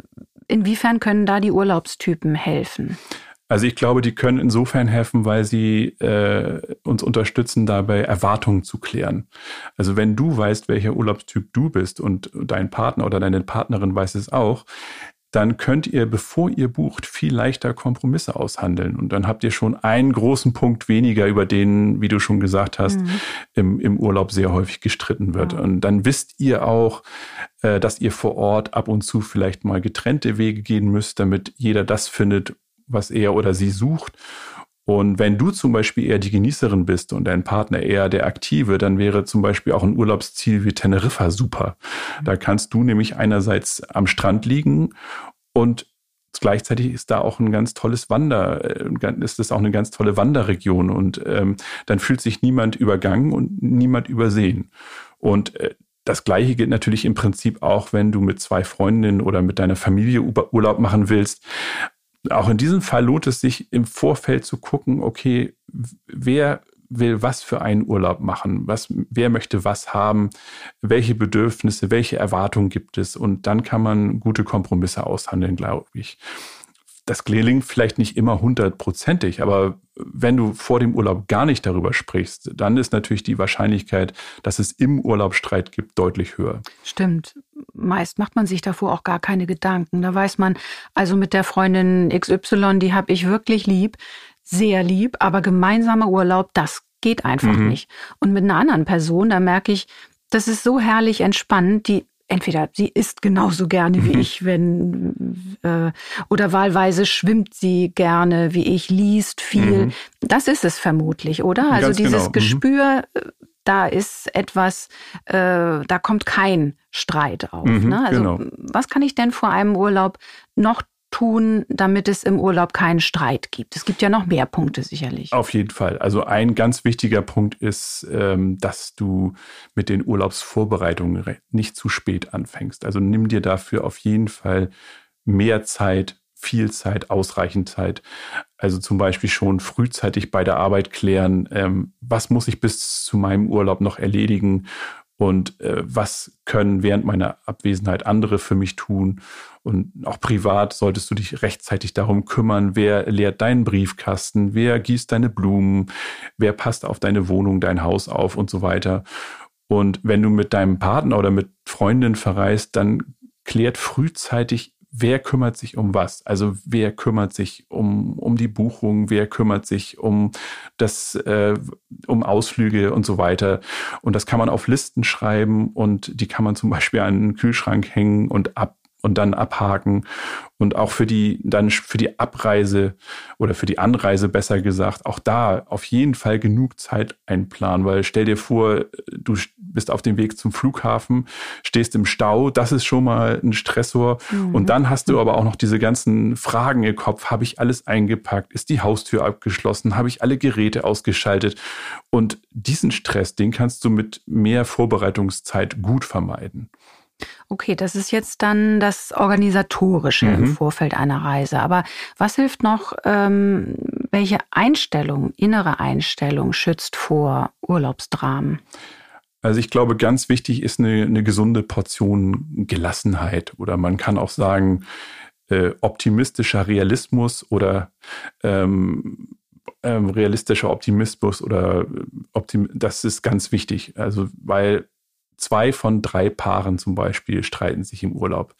inwiefern können da die Urlaubstypen helfen? Also ich glaube, die können insofern helfen, weil sie äh, uns unterstützen, dabei Erwartungen zu klären. Also wenn du weißt, welcher Urlaubstyp du bist und dein Partner oder deine Partnerin weiß es auch, dann könnt ihr, bevor ihr bucht, viel leichter Kompromisse aushandeln. Und dann habt ihr schon einen großen Punkt weniger, über den, wie du schon gesagt hast, mhm. im, im Urlaub sehr häufig gestritten wird. Ja. Und dann wisst ihr auch, äh, dass ihr vor Ort ab und zu vielleicht mal getrennte Wege gehen müsst, damit jeder das findet, was er oder sie sucht. Und wenn du zum Beispiel eher die Genießerin bist und dein Partner eher der Aktive, dann wäre zum Beispiel auch ein Urlaubsziel wie Teneriffa super. Da kannst du nämlich einerseits am Strand liegen und gleichzeitig ist da auch ein ganz tolles Wander, äh, ist das auch eine ganz tolle Wanderregion und ähm, dann fühlt sich niemand übergangen und niemand übersehen. Und äh, das Gleiche gilt natürlich im Prinzip auch, wenn du mit zwei Freundinnen oder mit deiner Familie Urlaub machen willst auch in diesem Fall lohnt es sich im Vorfeld zu gucken, okay, wer will was für einen Urlaub machen, was, wer möchte was haben, welche Bedürfnisse, welche Erwartungen gibt es? Und dann kann man gute Kompromisse aushandeln, glaube ich das gelingt vielleicht nicht immer hundertprozentig, aber wenn du vor dem Urlaub gar nicht darüber sprichst, dann ist natürlich die Wahrscheinlichkeit, dass es im Urlaub Streit gibt, deutlich höher. Stimmt. Meist macht man sich davor auch gar keine Gedanken. Da weiß man, also mit der Freundin XY, die habe ich wirklich lieb, sehr lieb, aber gemeinsamer Urlaub, das geht einfach mhm. nicht. Und mit einer anderen Person, da merke ich, das ist so herrlich entspannend, die entweder sie isst genauso gerne wie mhm. ich, wenn äh, oder wahlweise schwimmt sie gerne wie ich, liest viel. Mhm. Das ist es vermutlich, oder? Also Ganz dieses genau. Mhm. Gespür, äh, da ist etwas, äh, da kommt kein Streit auf. Mhm, ne? Also genau. was kann ich denn vor einem Urlaub noch tun, damit es im Urlaub keinen Streit gibt? Es gibt ja noch mehr Punkte sicherlich. Auf jeden Fall. Also ein ganz wichtiger Punkt ist, ähm, dass du mit den Urlaubsvorbereitungen nicht zu spät anfängst. Also nimm dir dafür auf jeden Fall mehr Zeit, viel Zeit, ausreichend Zeit. Also zum Beispiel schon frühzeitig bei der Arbeit klären, ähm, was muss ich bis zu meinem Urlaub noch erledigen und äh, was können während meiner Abwesenheit andere für mich tun. Und auch privat solltest du dich rechtzeitig darum kümmern, wer leert deinen Briefkasten, wer gießt deine Blumen, wer passt auf deine Wohnung, dein Haus auf und so weiter. Und wenn du mit deinem Partner oder mit Freundin verreist, dann klärt frühzeitig wer kümmert sich um was? Also wer kümmert sich um, um die Buchung, wer kümmert sich um das, äh, um Ausflüge und so weiter. Und das kann man auf Listen schreiben und die kann man zum Beispiel an den Kühlschrank hängen und ab und dann abhaken. Und auch für die dann für die Abreise oder für die Anreise besser gesagt, auch da auf jeden Fall genug Zeit einplanen, weil stell dir vor, du bist auf dem Weg zum Flughafen, stehst im Stau, das ist schon mal ein Stressor. Mhm. und dann hast du aber auch noch diese ganzen Fragen im Kopf, habe ich alles eingepackt, ist die Haustür abgeschlossen, habe ich alle Geräte ausgeschaltet? Und diesen Stress, den kannst du mit mehr Vorbereitungszeit gut vermeiden. Okay, das ist jetzt dann das Organisatorische mhm. im Vorfeld einer Reise. Aber was hilft noch, ähm, welche Einstellung, innere Einstellung schützt vor Urlaubsdramen? Also ich glaube, ganz wichtig ist eine, eine gesunde Portion Gelassenheit oder man kann auch sagen, äh, optimistischer Realismus oder ähm, ähm, realistischer Optimismus oder äh, Optim das ist ganz wichtig. Also weil zwei von drei Paaren zum Beispiel streiten sich im Urlaub.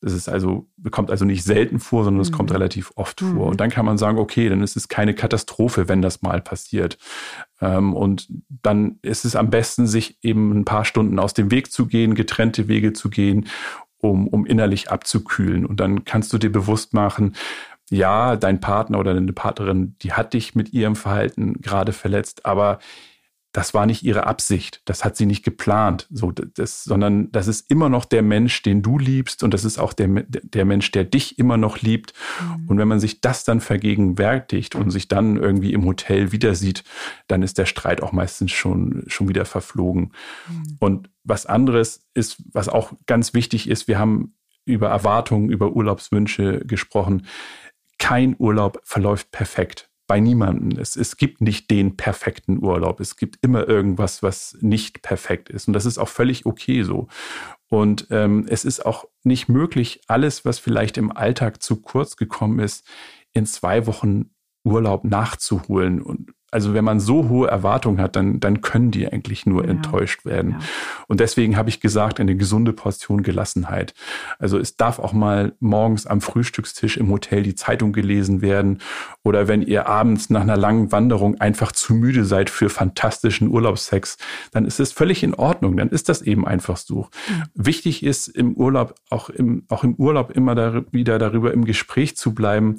Das ist also, kommt also nicht selten vor, sondern es mhm. kommt relativ oft mhm. vor. Und dann kann man sagen, okay, dann ist es keine Katastrophe, wenn das mal passiert. Ähm, und dann ist es am besten, sich eben ein paar Stunden aus dem Weg zu gehen, getrennte Wege zu gehen, um, um innerlich abzukühlen. Und dann kannst du dir bewusst machen, ja, dein Partner oder deine Partnerin, die hat dich mit ihrem Verhalten gerade verletzt, aber das war nicht ihre Absicht, das hat sie nicht geplant, so das, sondern das ist immer noch der Mensch, den du liebst und das ist auch der, der Mensch, der dich immer noch liebt. Mhm. Und wenn man sich das dann vergegenwärtigt und sich dann irgendwie im Hotel wieder sieht, dann ist der Streit auch meistens schon, schon wieder verflogen. Mhm. Und was anderes ist, was auch ganz wichtig ist, wir haben über Erwartungen, über Urlaubswünsche gesprochen. Kein Urlaub verläuft perfekt bei niemandem. Es, es gibt nicht den perfekten Urlaub. Es gibt immer irgendwas, was nicht perfekt ist. Und das ist auch völlig okay so. Und ähm, es ist auch nicht möglich, alles, was vielleicht im Alltag zu kurz gekommen ist, in zwei Wochen Urlaub nachzuholen. Und also wenn man so hohe Erwartungen hat, dann, dann können die eigentlich nur ja. enttäuscht werden. Ja. Und deswegen habe ich gesagt, eine gesunde Portion Gelassenheit. Also es darf auch mal morgens am Frühstückstisch im Hotel die Zeitung gelesen werden oder wenn ihr abends nach einer langen Wanderung einfach zu müde seid für fantastischen Urlaubssex, dann ist es völlig in Ordnung. Dann ist das eben einfach so. Mhm. Wichtig ist im Urlaub, auch im, auch im Urlaub immer da, wieder darüber im Gespräch zu bleiben,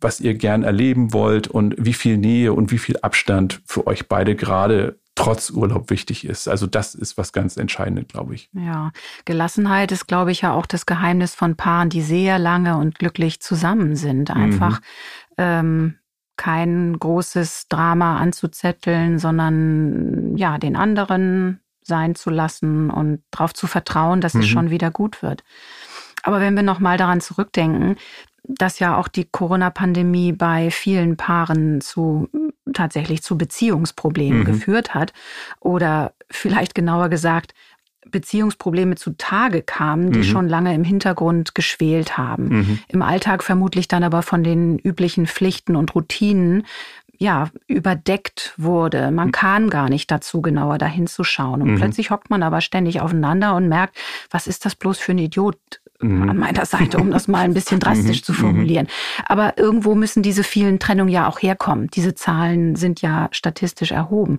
was ihr gern erleben wollt und wie viel Nähe und wie viel Abstand für euch beide gerade trotz Urlaub wichtig ist. Also das ist was ganz Entscheidendes, glaube ich. Ja, Gelassenheit ist, glaube ich, ja auch das Geheimnis von Paaren, die sehr lange und glücklich zusammen sind. Einfach mhm. ähm, kein großes Drama anzuzetteln, sondern ja, den anderen sein zu lassen und darauf zu vertrauen, dass mhm. es schon wieder gut wird. Aber wenn wir nochmal daran zurückdenken, dass ja auch die Corona-Pandemie bei vielen Paaren zu tatsächlich zu Beziehungsproblemen mhm. geführt hat oder vielleicht genauer gesagt Beziehungsprobleme zutage kamen, die mhm. schon lange im Hintergrund geschwelt haben. Mhm. Im Alltag vermutlich dann aber von den üblichen Pflichten und Routinen ja, überdeckt wurde. Man mhm. kam gar nicht dazu, genauer dahin zu schauen. Und mhm. plötzlich hockt man aber ständig aufeinander und merkt, was ist das bloß für ein Idiot mhm. an meiner Seite, um das mal ein bisschen drastisch mhm. zu formulieren. Mhm. Aber irgendwo müssen diese vielen Trennungen ja auch herkommen. Diese Zahlen sind ja statistisch erhoben.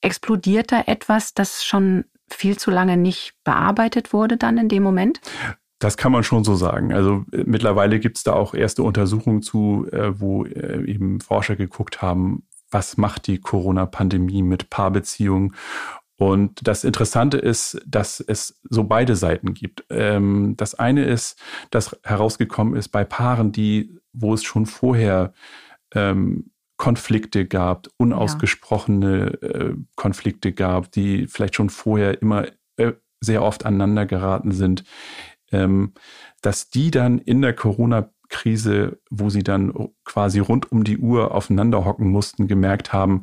Explodiert da etwas, das schon viel zu lange nicht bearbeitet wurde dann in dem Moment? Das kann man schon so sagen. Also äh, mittlerweile gibt es da auch erste Untersuchungen zu, äh, wo äh, eben Forscher geguckt haben, was macht die Corona-Pandemie mit Paarbeziehungen und das Interessante ist, dass es so beide Seiten gibt. Ähm, das eine ist, dass herausgekommen ist bei Paaren, die, wo es schon vorher ähm, Konflikte gab, unausgesprochene äh, Konflikte gab, die vielleicht schon vorher immer äh, sehr oft aneinander geraten sind, ähm, dass die dann in der Corona-Krise, wo sie dann quasi rund um die Uhr aufeinander hocken mussten, gemerkt haben,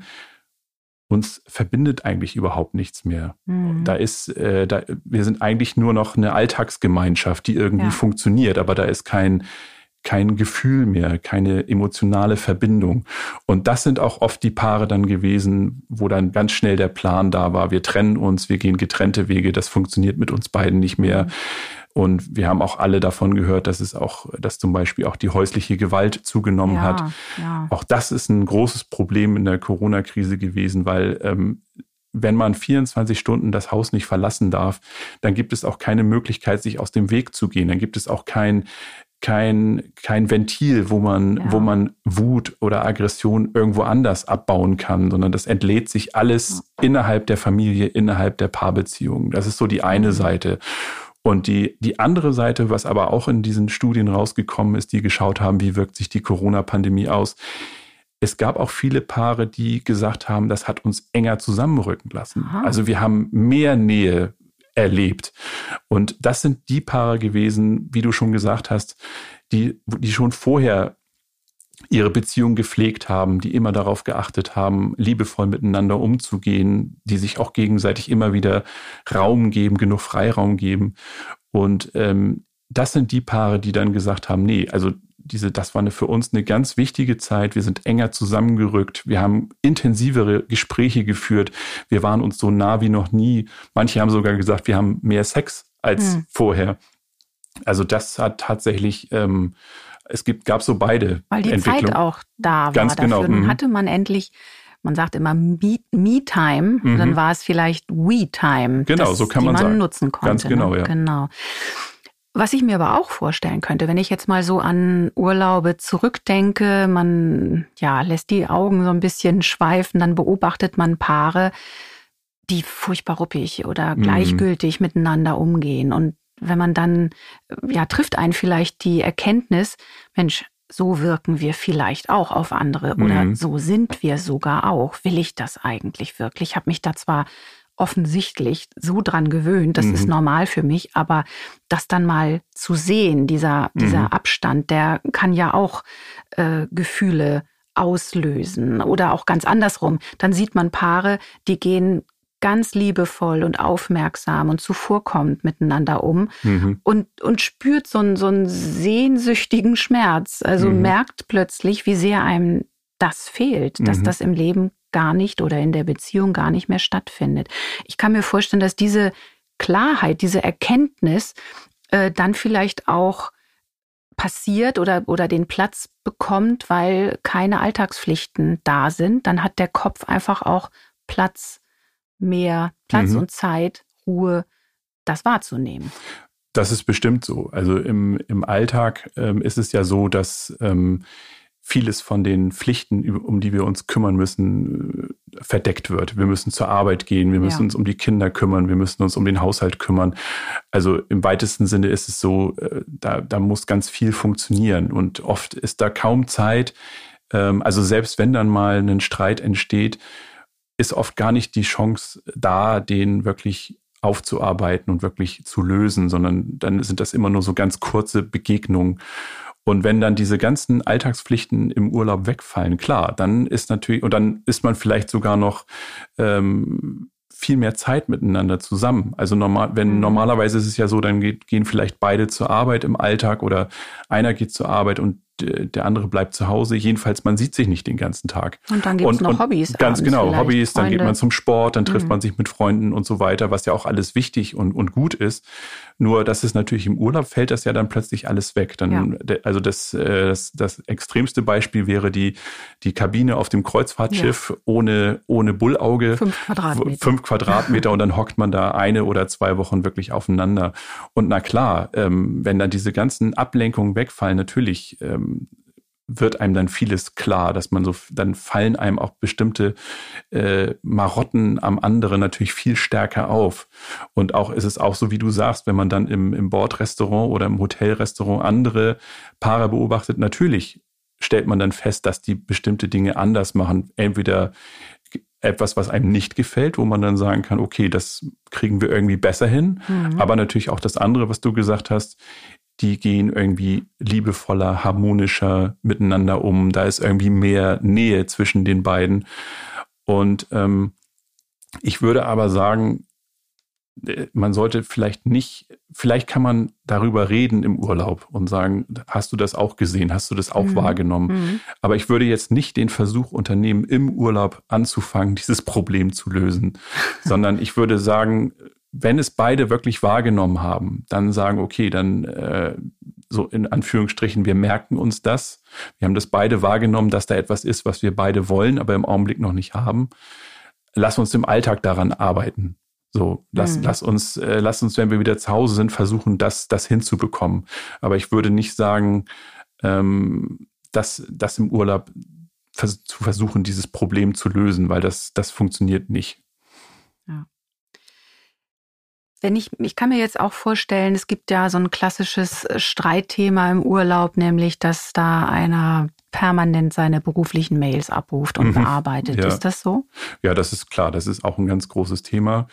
uns verbindet eigentlich überhaupt nichts mehr. Mhm. Da ist, äh, da, wir sind eigentlich nur noch eine Alltagsgemeinschaft, die irgendwie ja. funktioniert, aber da ist kein, kein Gefühl mehr, keine emotionale Verbindung. Und das sind auch oft die Paare dann gewesen, wo dann ganz schnell der Plan da war, wir trennen uns, wir gehen getrennte Wege, das funktioniert mit uns beiden nicht mehr. Mhm. Und wir haben auch alle davon gehört, dass es auch, dass zum Beispiel auch die häusliche Gewalt zugenommen ja, hat. Ja. Auch das ist ein großes Problem in der Corona-Krise gewesen, weil ähm, wenn man 24 Stunden das Haus nicht verlassen darf, dann gibt es auch keine Möglichkeit, sich aus dem Weg zu gehen. Dann gibt es auch kein, kein, kein Ventil, wo man, ja. wo man Wut oder Aggression irgendwo anders abbauen kann, sondern das entlädt sich alles innerhalb der Familie, innerhalb der Paarbeziehung. Das ist so die eine mhm. Seite. Und die, die andere Seite, was aber auch in diesen Studien rausgekommen ist, die geschaut haben, wie wirkt sich die Corona-Pandemie aus. Es gab auch viele Paare, die gesagt haben, das hat uns enger zusammenrücken lassen. Aha. Also wir haben mehr Nähe erlebt. Und das sind die Paare gewesen, wie du schon gesagt hast, die, die schon vorher ihre Beziehung gepflegt haben, die immer darauf geachtet haben, liebevoll miteinander umzugehen, die sich auch gegenseitig immer wieder Raum geben, genug Freiraum geben. Und ähm, das sind die Paare, die dann gesagt haben, nee, also diese, das war eine, für uns eine ganz wichtige Zeit. Wir sind enger zusammengerückt. Wir haben intensivere Gespräche geführt. Wir waren uns so nah wie noch nie. Manche haben sogar gesagt, wir haben mehr Sex als hm. vorher. Also das hat tatsächlich, ähm, es gibt, gab so beide. Weil die Zeit auch da Ganz war. Genau. Dann mhm. hatte man endlich man sagt immer Me-Time, mhm. dann war es vielleicht We-Time. Genau, so kann man, man sagen. nutzen konnte. Ganz genau, ne? ja. Genau. Was ich mir aber auch vorstellen könnte, wenn ich jetzt mal so an Urlaube zurückdenke, man ja lässt die Augen so ein bisschen schweifen, dann beobachtet man Paare, die furchtbar ruppig oder mhm. gleichgültig mhm. miteinander umgehen. Und wenn man dann, ja, trifft einen vielleicht die Erkenntnis, Mensch, so wirken wir vielleicht auch auf andere oder mhm. so sind wir sogar auch. Will ich das eigentlich wirklich? Ich habe mich da zwar offensichtlich so dran gewöhnt, das mhm. ist normal für mich, aber das dann mal zu sehen, dieser, dieser mhm. Abstand, der kann ja auch äh, Gefühle auslösen oder auch ganz andersrum. Dann sieht man Paare, die gehen ganz liebevoll und aufmerksam und zuvorkommend miteinander um mhm. und, und spürt so einen, so einen sehnsüchtigen Schmerz. Also mhm. merkt plötzlich, wie sehr einem das fehlt, dass mhm. das im Leben gar nicht oder in der Beziehung gar nicht mehr stattfindet. Ich kann mir vorstellen, dass diese Klarheit, diese Erkenntnis äh, dann vielleicht auch passiert oder, oder den Platz bekommt, weil keine Alltagspflichten da sind. Dann hat der Kopf einfach auch Platz, mehr Platz mhm. und Zeit, Ruhe, das wahrzunehmen. Das ist bestimmt so. Also im, im Alltag ähm, ist es ja so, dass ähm, vieles von den Pflichten, um die wir uns kümmern müssen, äh, verdeckt wird. Wir müssen zur Arbeit gehen, wir müssen ja. uns um die Kinder kümmern, wir müssen uns um den Haushalt kümmern. Also im weitesten Sinne ist es so, äh, da, da muss ganz viel funktionieren und oft ist da kaum Zeit. Ähm, also selbst wenn dann mal ein Streit entsteht, ist oft gar nicht die Chance da, den wirklich aufzuarbeiten und wirklich zu lösen, sondern dann sind das immer nur so ganz kurze Begegnungen. Und wenn dann diese ganzen Alltagspflichten im Urlaub wegfallen, klar, dann ist natürlich, und dann ist man vielleicht sogar noch ähm, viel mehr Zeit miteinander zusammen. Also normal, wenn mhm. normalerweise ist es ja so, dann geht, gehen vielleicht beide zur Arbeit im Alltag oder einer geht zur Arbeit und der andere bleibt zu Hause. Jedenfalls, man sieht sich nicht den ganzen Tag. Und dann gibt es noch Hobbys. Ganz genau, Hobbys, Freunde. dann geht man zum Sport, dann trifft mhm. man sich mit Freunden und so weiter, was ja auch alles wichtig und, und gut ist. Nur das ist natürlich im Urlaub, fällt das ja dann plötzlich alles weg. Dann, ja. Also das, äh, das, das extremste Beispiel wäre die, die Kabine auf dem Kreuzfahrtschiff ja. ohne, ohne Bullauge. Fünf Quadratmeter. Fünf Quadratmeter und dann hockt man da eine oder zwei Wochen wirklich aufeinander. Und na klar, ähm, wenn dann diese ganzen Ablenkungen wegfallen, natürlich ähm, wird einem dann vieles klar, dass man so, dann fallen einem auch bestimmte äh, Marotten am anderen natürlich viel stärker auf. Und auch ist es auch so, wie du sagst, wenn man dann im, im Bordrestaurant oder im Hotelrestaurant andere Paare beobachtet, natürlich stellt man dann fest, dass die bestimmte Dinge anders machen. Entweder etwas, was einem nicht gefällt, wo man dann sagen kann, okay, das kriegen wir irgendwie besser hin. Mhm. Aber natürlich auch das andere, was du gesagt hast, die gehen irgendwie liebevoller, harmonischer miteinander um. Da ist irgendwie mehr Nähe zwischen den beiden. Und ähm, ich würde aber sagen, äh, man sollte vielleicht nicht, vielleicht kann man darüber reden im Urlaub und sagen, hast du das auch gesehen, hast du das auch mhm. wahrgenommen? Mhm. Aber ich würde jetzt nicht den Versuch unternehmen, im Urlaub anzufangen, dieses Problem zu lösen, sondern ich würde sagen, wenn es beide wirklich wahrgenommen haben, dann sagen, okay, dann äh, so in Anführungsstrichen, wir merken uns das. Wir haben das beide wahrgenommen, dass da etwas ist, was wir beide wollen, aber im Augenblick noch nicht haben. lass uns im Alltag daran arbeiten. So, lass, mhm. lass uns, äh, lass uns, wenn wir wieder zu Hause sind, versuchen, das, das hinzubekommen. Aber ich würde nicht sagen, ähm, dass das im Urlaub vers zu versuchen, dieses Problem zu lösen, weil das, das funktioniert nicht. Wenn ich, ich kann mir jetzt auch vorstellen, es gibt ja so ein klassisches äh, Streitthema im Urlaub, nämlich, dass da einer permanent seine beruflichen Mails abruft und mhm. bearbeitet. Ja. Ist das so? Ja, das ist klar. Das ist auch ein ganz großes Thema.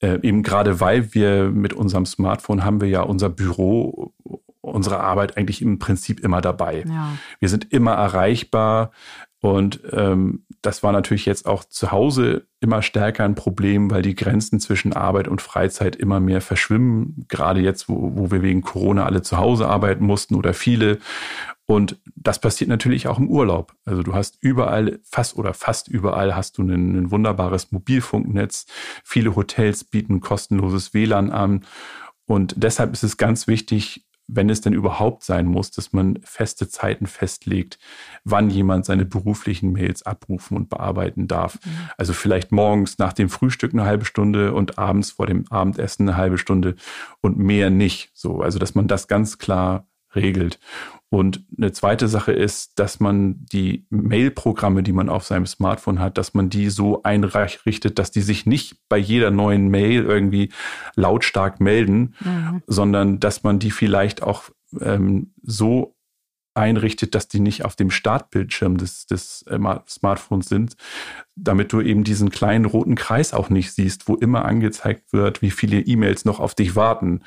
Äh, eben gerade weil wir mit unserem Smartphone haben wir ja unser Büro, unsere Arbeit eigentlich im Prinzip immer dabei. Ja. Wir sind immer erreichbar. Und ähm, das war natürlich jetzt auch zu Hause immer stärker ein Problem, weil die Grenzen zwischen Arbeit und Freizeit immer mehr verschwimmen. Gerade jetzt, wo, wo wir wegen Corona alle zu Hause arbeiten mussten oder viele. Und das passiert natürlich auch im Urlaub. Also du hast überall, fast oder fast überall hast du ein, ein wunderbares Mobilfunknetz. Viele Hotels bieten kostenloses WLAN an. Und deshalb ist es ganz wichtig, wenn es denn überhaupt sein muss, dass man feste Zeiten festlegt, wann jemand seine beruflichen Mails abrufen und bearbeiten darf. Mhm. Also vielleicht morgens nach dem Frühstück eine halbe Stunde und abends vor dem Abendessen eine halbe Stunde und mehr nicht. So, also dass man das ganz klar regelt. Und eine zweite Sache ist, dass man die Mail-Programme, die man auf seinem Smartphone hat, dass man die so einrichtet, dass die sich nicht bei jeder neuen Mail irgendwie lautstark melden, mhm. sondern dass man die vielleicht auch ähm, so einrichtet, dass die nicht auf dem Startbildschirm des, des äh, Smartphones sind, damit du eben diesen kleinen roten Kreis auch nicht siehst, wo immer angezeigt wird, wie viele E-Mails noch auf dich warten.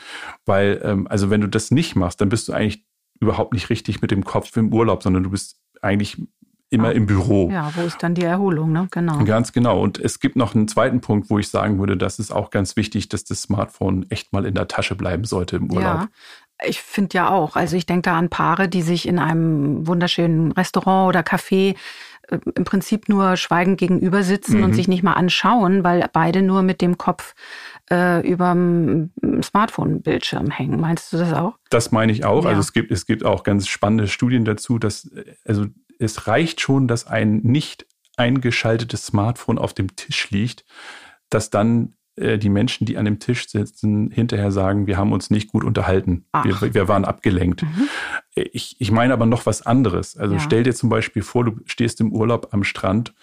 Weil, ähm, also wenn du das nicht machst, dann bist du eigentlich überhaupt nicht richtig mit dem Kopf im Urlaub, sondern du bist eigentlich immer ah, im Büro. Ja, wo ist dann die Erholung, ne? Genau. Ganz genau. Und es gibt noch einen zweiten Punkt, wo ich sagen würde, das ist auch ganz wichtig, dass das Smartphone echt mal in der Tasche bleiben sollte im Urlaub. Ja. Ich finde ja auch. Also ich denke da an Paare, die sich in einem wunderschönen Restaurant oder Café äh, im Prinzip nur schweigend gegenüber sitzen mhm. und sich nicht mal anschauen, weil beide nur mit dem Kopf äh, überm Smartphone-Bildschirm hängen. Meinst du das auch? Das meine ich auch. Ja. Also es gibt, es gibt auch ganz spannende Studien dazu, dass also es reicht schon, dass ein nicht eingeschaltetes Smartphone auf dem Tisch liegt, dass dann äh, die Menschen, die an dem Tisch sitzen, hinterher sagen, wir haben uns nicht gut unterhalten. Wir, wir, waren abgelenkt. Mhm. Ich, ich meine aber noch was anderes. Also ja. stell dir zum Beispiel vor, du stehst im Urlaub am Strand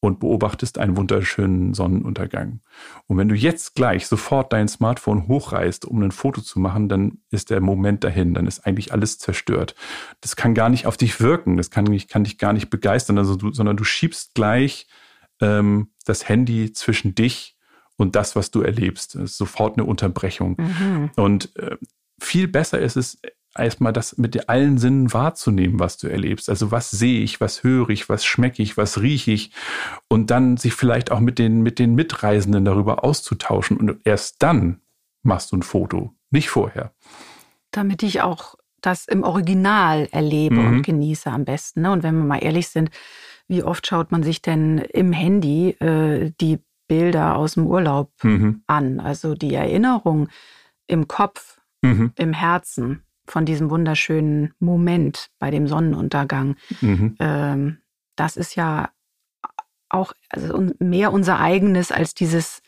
und beobachtest einen wunderschönen Sonnenuntergang. Und wenn du jetzt gleich sofort dein Smartphone hochreißt, um ein Foto zu machen, dann ist der Moment dahin, dann ist eigentlich alles zerstört. Das kann gar nicht auf dich wirken, das kann, kann dich gar nicht begeistern, also du, sondern du schiebst gleich ähm, das Handy zwischen dich und das, was du erlebst. Das ist sofort eine Unterbrechung. Mhm. Und äh, viel besser ist es, erstmal das mit allen Sinnen wahrzunehmen, was du erlebst. Also was sehe ich, was höre ich, was schmecke ich, was rieche ich und dann sich vielleicht auch mit den, mit den Mitreisenden darüber auszutauschen und erst dann machst du ein Foto, nicht vorher. Damit ich auch das im Original erlebe mhm. und genieße am besten. Ne? Und wenn wir mal ehrlich sind, wie oft schaut man sich denn im Handy äh, die Bilder aus dem Urlaub mhm. an? Also die Erinnerung im Kopf, mhm. im Herzen von diesem wunderschönen Moment bei dem Sonnenuntergang. Mhm. Ähm, das ist ja auch also mehr unser eigenes als dieses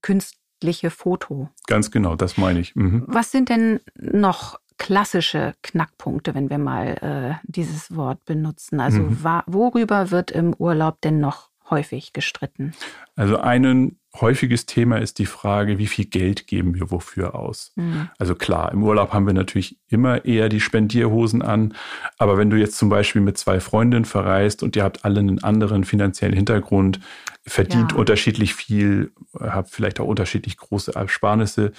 künstliche Foto. Ganz genau, das meine ich. Mhm. Was sind denn noch klassische Knackpunkte, wenn wir mal äh, dieses Wort benutzen? Also mhm. worüber wird im Urlaub denn noch häufig gestritten? Also ein häufiges Thema ist die Frage, wie viel Geld geben wir wofür aus? Mhm. Also klar, im Urlaub haben wir natürlich immer eher die Spendierhosen an, aber wenn du jetzt zum Beispiel mit zwei Freundinnen verreist und ihr habt alle einen anderen finanziellen Hintergrund, verdient ja. unterschiedlich viel, habt vielleicht auch unterschiedlich große Ersparnisse,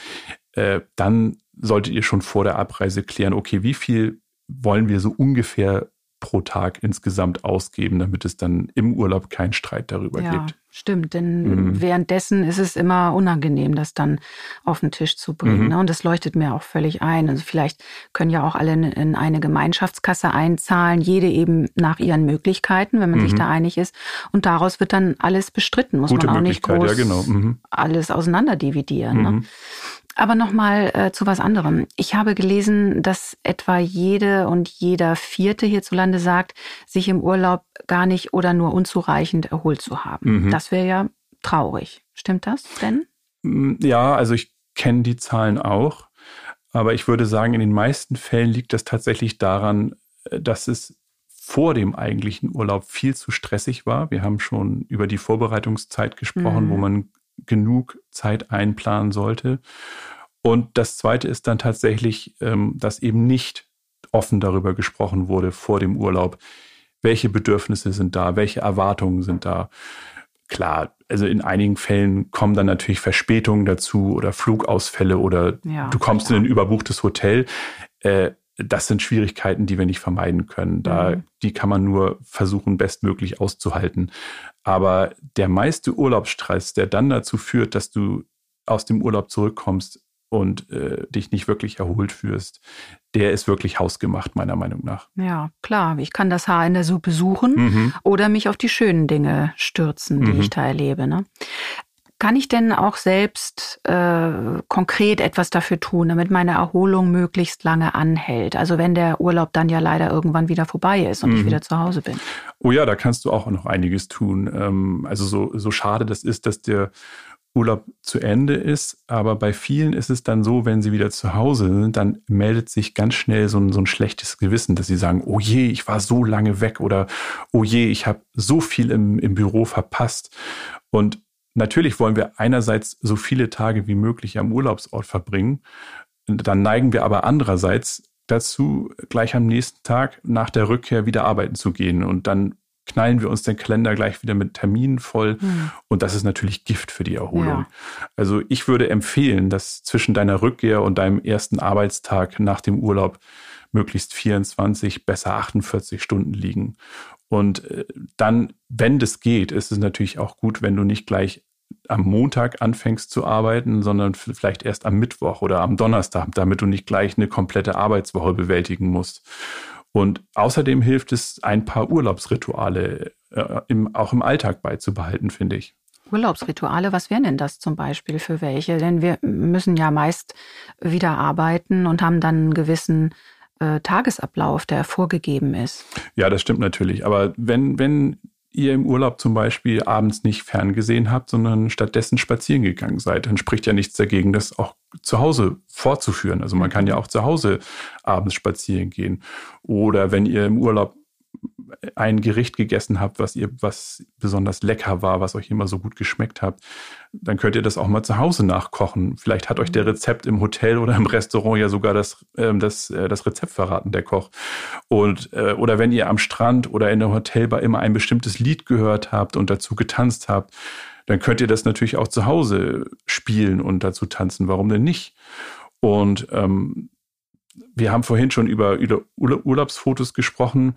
äh, dann solltet ihr schon vor der Abreise klären, okay, wie viel wollen wir so ungefähr pro Tag insgesamt ausgeben, damit es dann im Urlaub keinen Streit darüber ja, gibt. Stimmt, denn mhm. währenddessen ist es immer unangenehm, das dann auf den Tisch zu bringen. Mhm. Ne? Und das leuchtet mir auch völlig ein. Also vielleicht können ja auch alle in eine Gemeinschaftskasse einzahlen, jede eben nach ihren Möglichkeiten, wenn man mhm. sich da einig ist. Und daraus wird dann alles bestritten, muss Gute man auch nicht groß ja, genau. Mhm. alles auseinanderdividieren. Ne? Aber nochmal äh, zu was anderem. Ich habe gelesen, dass etwa jede und jeder Vierte hierzulande sagt, sich im Urlaub gar nicht oder nur unzureichend erholt zu haben. Mhm. Das wäre ja traurig. Stimmt das denn? Mm, ja, also ich kenne die Zahlen auch. Aber ich würde sagen, in den meisten Fällen liegt das tatsächlich daran, äh, dass es vor dem eigentlichen Urlaub viel zu stressig war. Wir haben schon über die Vorbereitungszeit gesprochen, mhm. wo man genug Zeit einplanen sollte. Und das Zweite ist dann tatsächlich, ähm, dass eben nicht offen darüber gesprochen wurde vor dem Urlaub, welche Bedürfnisse sind da, welche Erwartungen sind da. Klar, also in einigen Fällen kommen dann natürlich Verspätungen dazu oder Flugausfälle oder ja, du kommst klar. in ein überbuchtes Hotel. Äh, das sind Schwierigkeiten, die wir nicht vermeiden können. Da, mhm. die kann man nur versuchen, bestmöglich auszuhalten. Aber der meiste Urlaubsstress, der dann dazu führt, dass du aus dem Urlaub zurückkommst und äh, dich nicht wirklich erholt fühlst, der ist wirklich hausgemacht, meiner Meinung nach. Ja, klar. Ich kann das Haar in der Suppe suchen mhm. oder mich auf die schönen Dinge stürzen, die mhm. ich da erlebe. Ne? Kann ich denn auch selbst äh, konkret etwas dafür tun, damit meine Erholung möglichst lange anhält? Also wenn der Urlaub dann ja leider irgendwann wieder vorbei ist und mhm. ich wieder zu Hause bin. Oh ja, da kannst du auch noch einiges tun. Ähm, also so, so schade das ist, dass der Urlaub zu Ende ist. Aber bei vielen ist es dann so, wenn sie wieder zu Hause sind, dann meldet sich ganz schnell so ein, so ein schlechtes Gewissen, dass sie sagen, oh je, ich war so lange weg oder oh je, ich habe so viel im, im Büro verpasst. Und natürlich wollen wir einerseits so viele Tage wie möglich am Urlaubsort verbringen. Dann neigen wir aber andererseits dazu, gleich am nächsten Tag nach der Rückkehr wieder arbeiten zu gehen. Und dann knallen wir uns den Kalender gleich wieder mit Terminen voll. Mhm. Und das ist natürlich Gift für die Erholung. Ja. Also ich würde empfehlen, dass zwischen deiner Rückkehr und deinem ersten Arbeitstag nach dem Urlaub möglichst 24, besser 48 Stunden liegen. Und äh, dann, wenn das geht, ist es natürlich auch gut, wenn du nicht gleich am Montag anfängst zu arbeiten, sondern vielleicht erst am Mittwoch oder am Donnerstag, damit du nicht gleich eine komplette Arbeitswoche bewältigen musst. Und außerdem hilft es, ein paar Urlaubsrituale äh, im, auch im Alltag beizubehalten, finde ich. Urlaubsrituale, was wären denn das zum Beispiel für welche? Denn wir müssen ja meist wieder arbeiten und haben dann einen gewissen äh, Tagesablauf, der vorgegeben ist. Ja, das stimmt natürlich. Aber wenn, wenn ihr im Urlaub zum Beispiel abends nicht ferngesehen habt, sondern stattdessen spazieren gegangen seid, dann spricht ja nichts dagegen, das auch zu Hause fortzuführen. Also man kann ja auch zu Hause abends spazieren gehen. Oder wenn ihr im Urlaub ein Gericht gegessen habt, was ihr, was besonders lecker war, was euch immer so gut geschmeckt hat, dann könnt ihr das auch mal zu Hause nachkochen. Vielleicht hat euch der mhm. Rezept im Hotel oder im Restaurant ja sogar das, äh, das, äh, das Rezept verraten, der Koch. Und, äh, oder wenn ihr am Strand oder in der Hotelbar immer ein bestimmtes Lied gehört habt und dazu getanzt habt, dann könnt ihr das natürlich auch zu Hause spielen und dazu tanzen. Warum denn nicht? Und ähm, wir haben vorhin schon über, Urlaubsfotos gesprochen.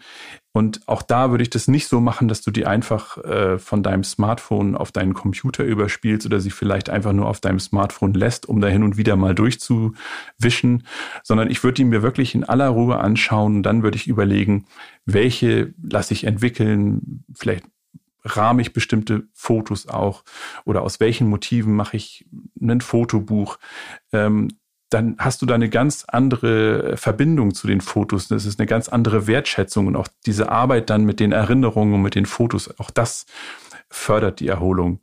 Und auch da würde ich das nicht so machen, dass du die einfach äh, von deinem Smartphone auf deinen Computer überspielst oder sie vielleicht einfach nur auf deinem Smartphone lässt, um da hin und wieder mal durchzuwischen, sondern ich würde die mir wirklich in aller Ruhe anschauen und dann würde ich überlegen, welche lasse ich entwickeln, vielleicht rahme ich bestimmte Fotos auch oder aus welchen Motiven mache ich ein Fotobuch. Ähm, dann hast du da eine ganz andere Verbindung zu den Fotos. Das ist eine ganz andere Wertschätzung und auch diese Arbeit dann mit den Erinnerungen und mit den Fotos, auch das fördert die Erholung.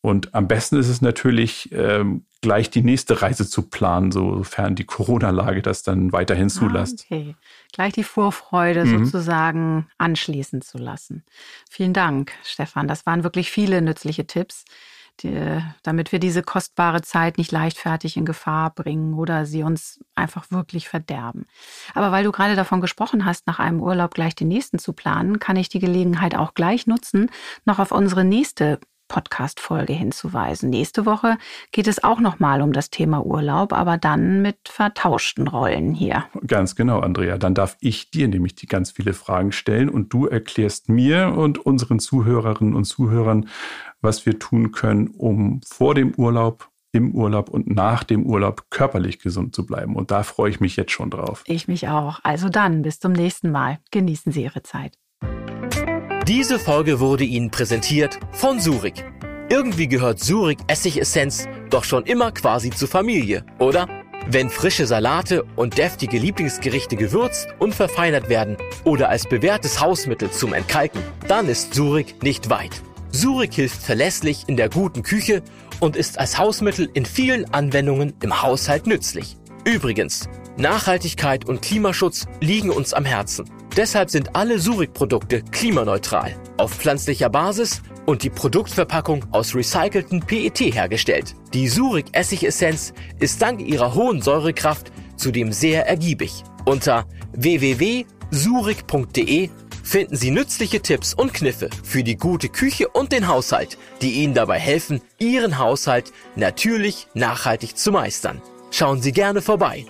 Und am besten ist es natürlich, ähm, gleich die nächste Reise zu planen, sofern die Corona-Lage das dann weiterhin ah, zulässt. Ah, okay, gleich die Vorfreude mhm. sozusagen anschließen zu lassen. Vielen Dank, Stefan. Das waren wirklich viele nützliche Tipps die, damit wir diese kostbare Zeit nicht leichtfertig in Gefahr bringen oder sie uns einfach wirklich verderben. Aber weil du gerade davon gesprochen hast, nach einem Urlaub gleich den nächsten zu planen, kann ich die Gelegenheit auch gleich nutzen, noch auf unsere nächste Podcast-Folge hinzuweisen. Nächste Woche geht es auch nochmal um das Thema Urlaub, aber dann mit vertauschten Rollen hier. Ganz genau, Andrea. Dann darf ich dir nämlich die ganz viele Fragen stellen und du erklärst mir und unseren Zuhörerinnen und Zuhörern, was wir tun können, um vor dem Urlaub im Urlaub und nach dem Urlaub körperlich gesund zu bleiben. Und da freue ich mich jetzt schon drauf. Ich mich auch. Also dann, bis zum nächsten Mal. Genießen Sie Ihre Zeit. Diese Folge wurde Ihnen präsentiert von Surik. Irgendwie gehört Surik Essigessenz doch schon immer quasi zur Familie, oder? Wenn frische Salate und deftige Lieblingsgerichte gewürzt und verfeinert werden oder als bewährtes Hausmittel zum Entkalken, dann ist Surik nicht weit. Surik hilft verlässlich in der guten Küche und ist als Hausmittel in vielen Anwendungen im Haushalt nützlich. Übrigens, Nachhaltigkeit und Klimaschutz liegen uns am Herzen. Deshalb sind alle Surik-Produkte klimaneutral, auf pflanzlicher Basis und die Produktverpackung aus recycelten PET hergestellt. Die Surik Essigessenz ist dank ihrer hohen Säurekraft zudem sehr ergiebig. Unter www.surik.de finden Sie nützliche Tipps und Kniffe für die gute Küche und den Haushalt, die Ihnen dabei helfen, Ihren Haushalt natürlich nachhaltig zu meistern. Schauen Sie gerne vorbei.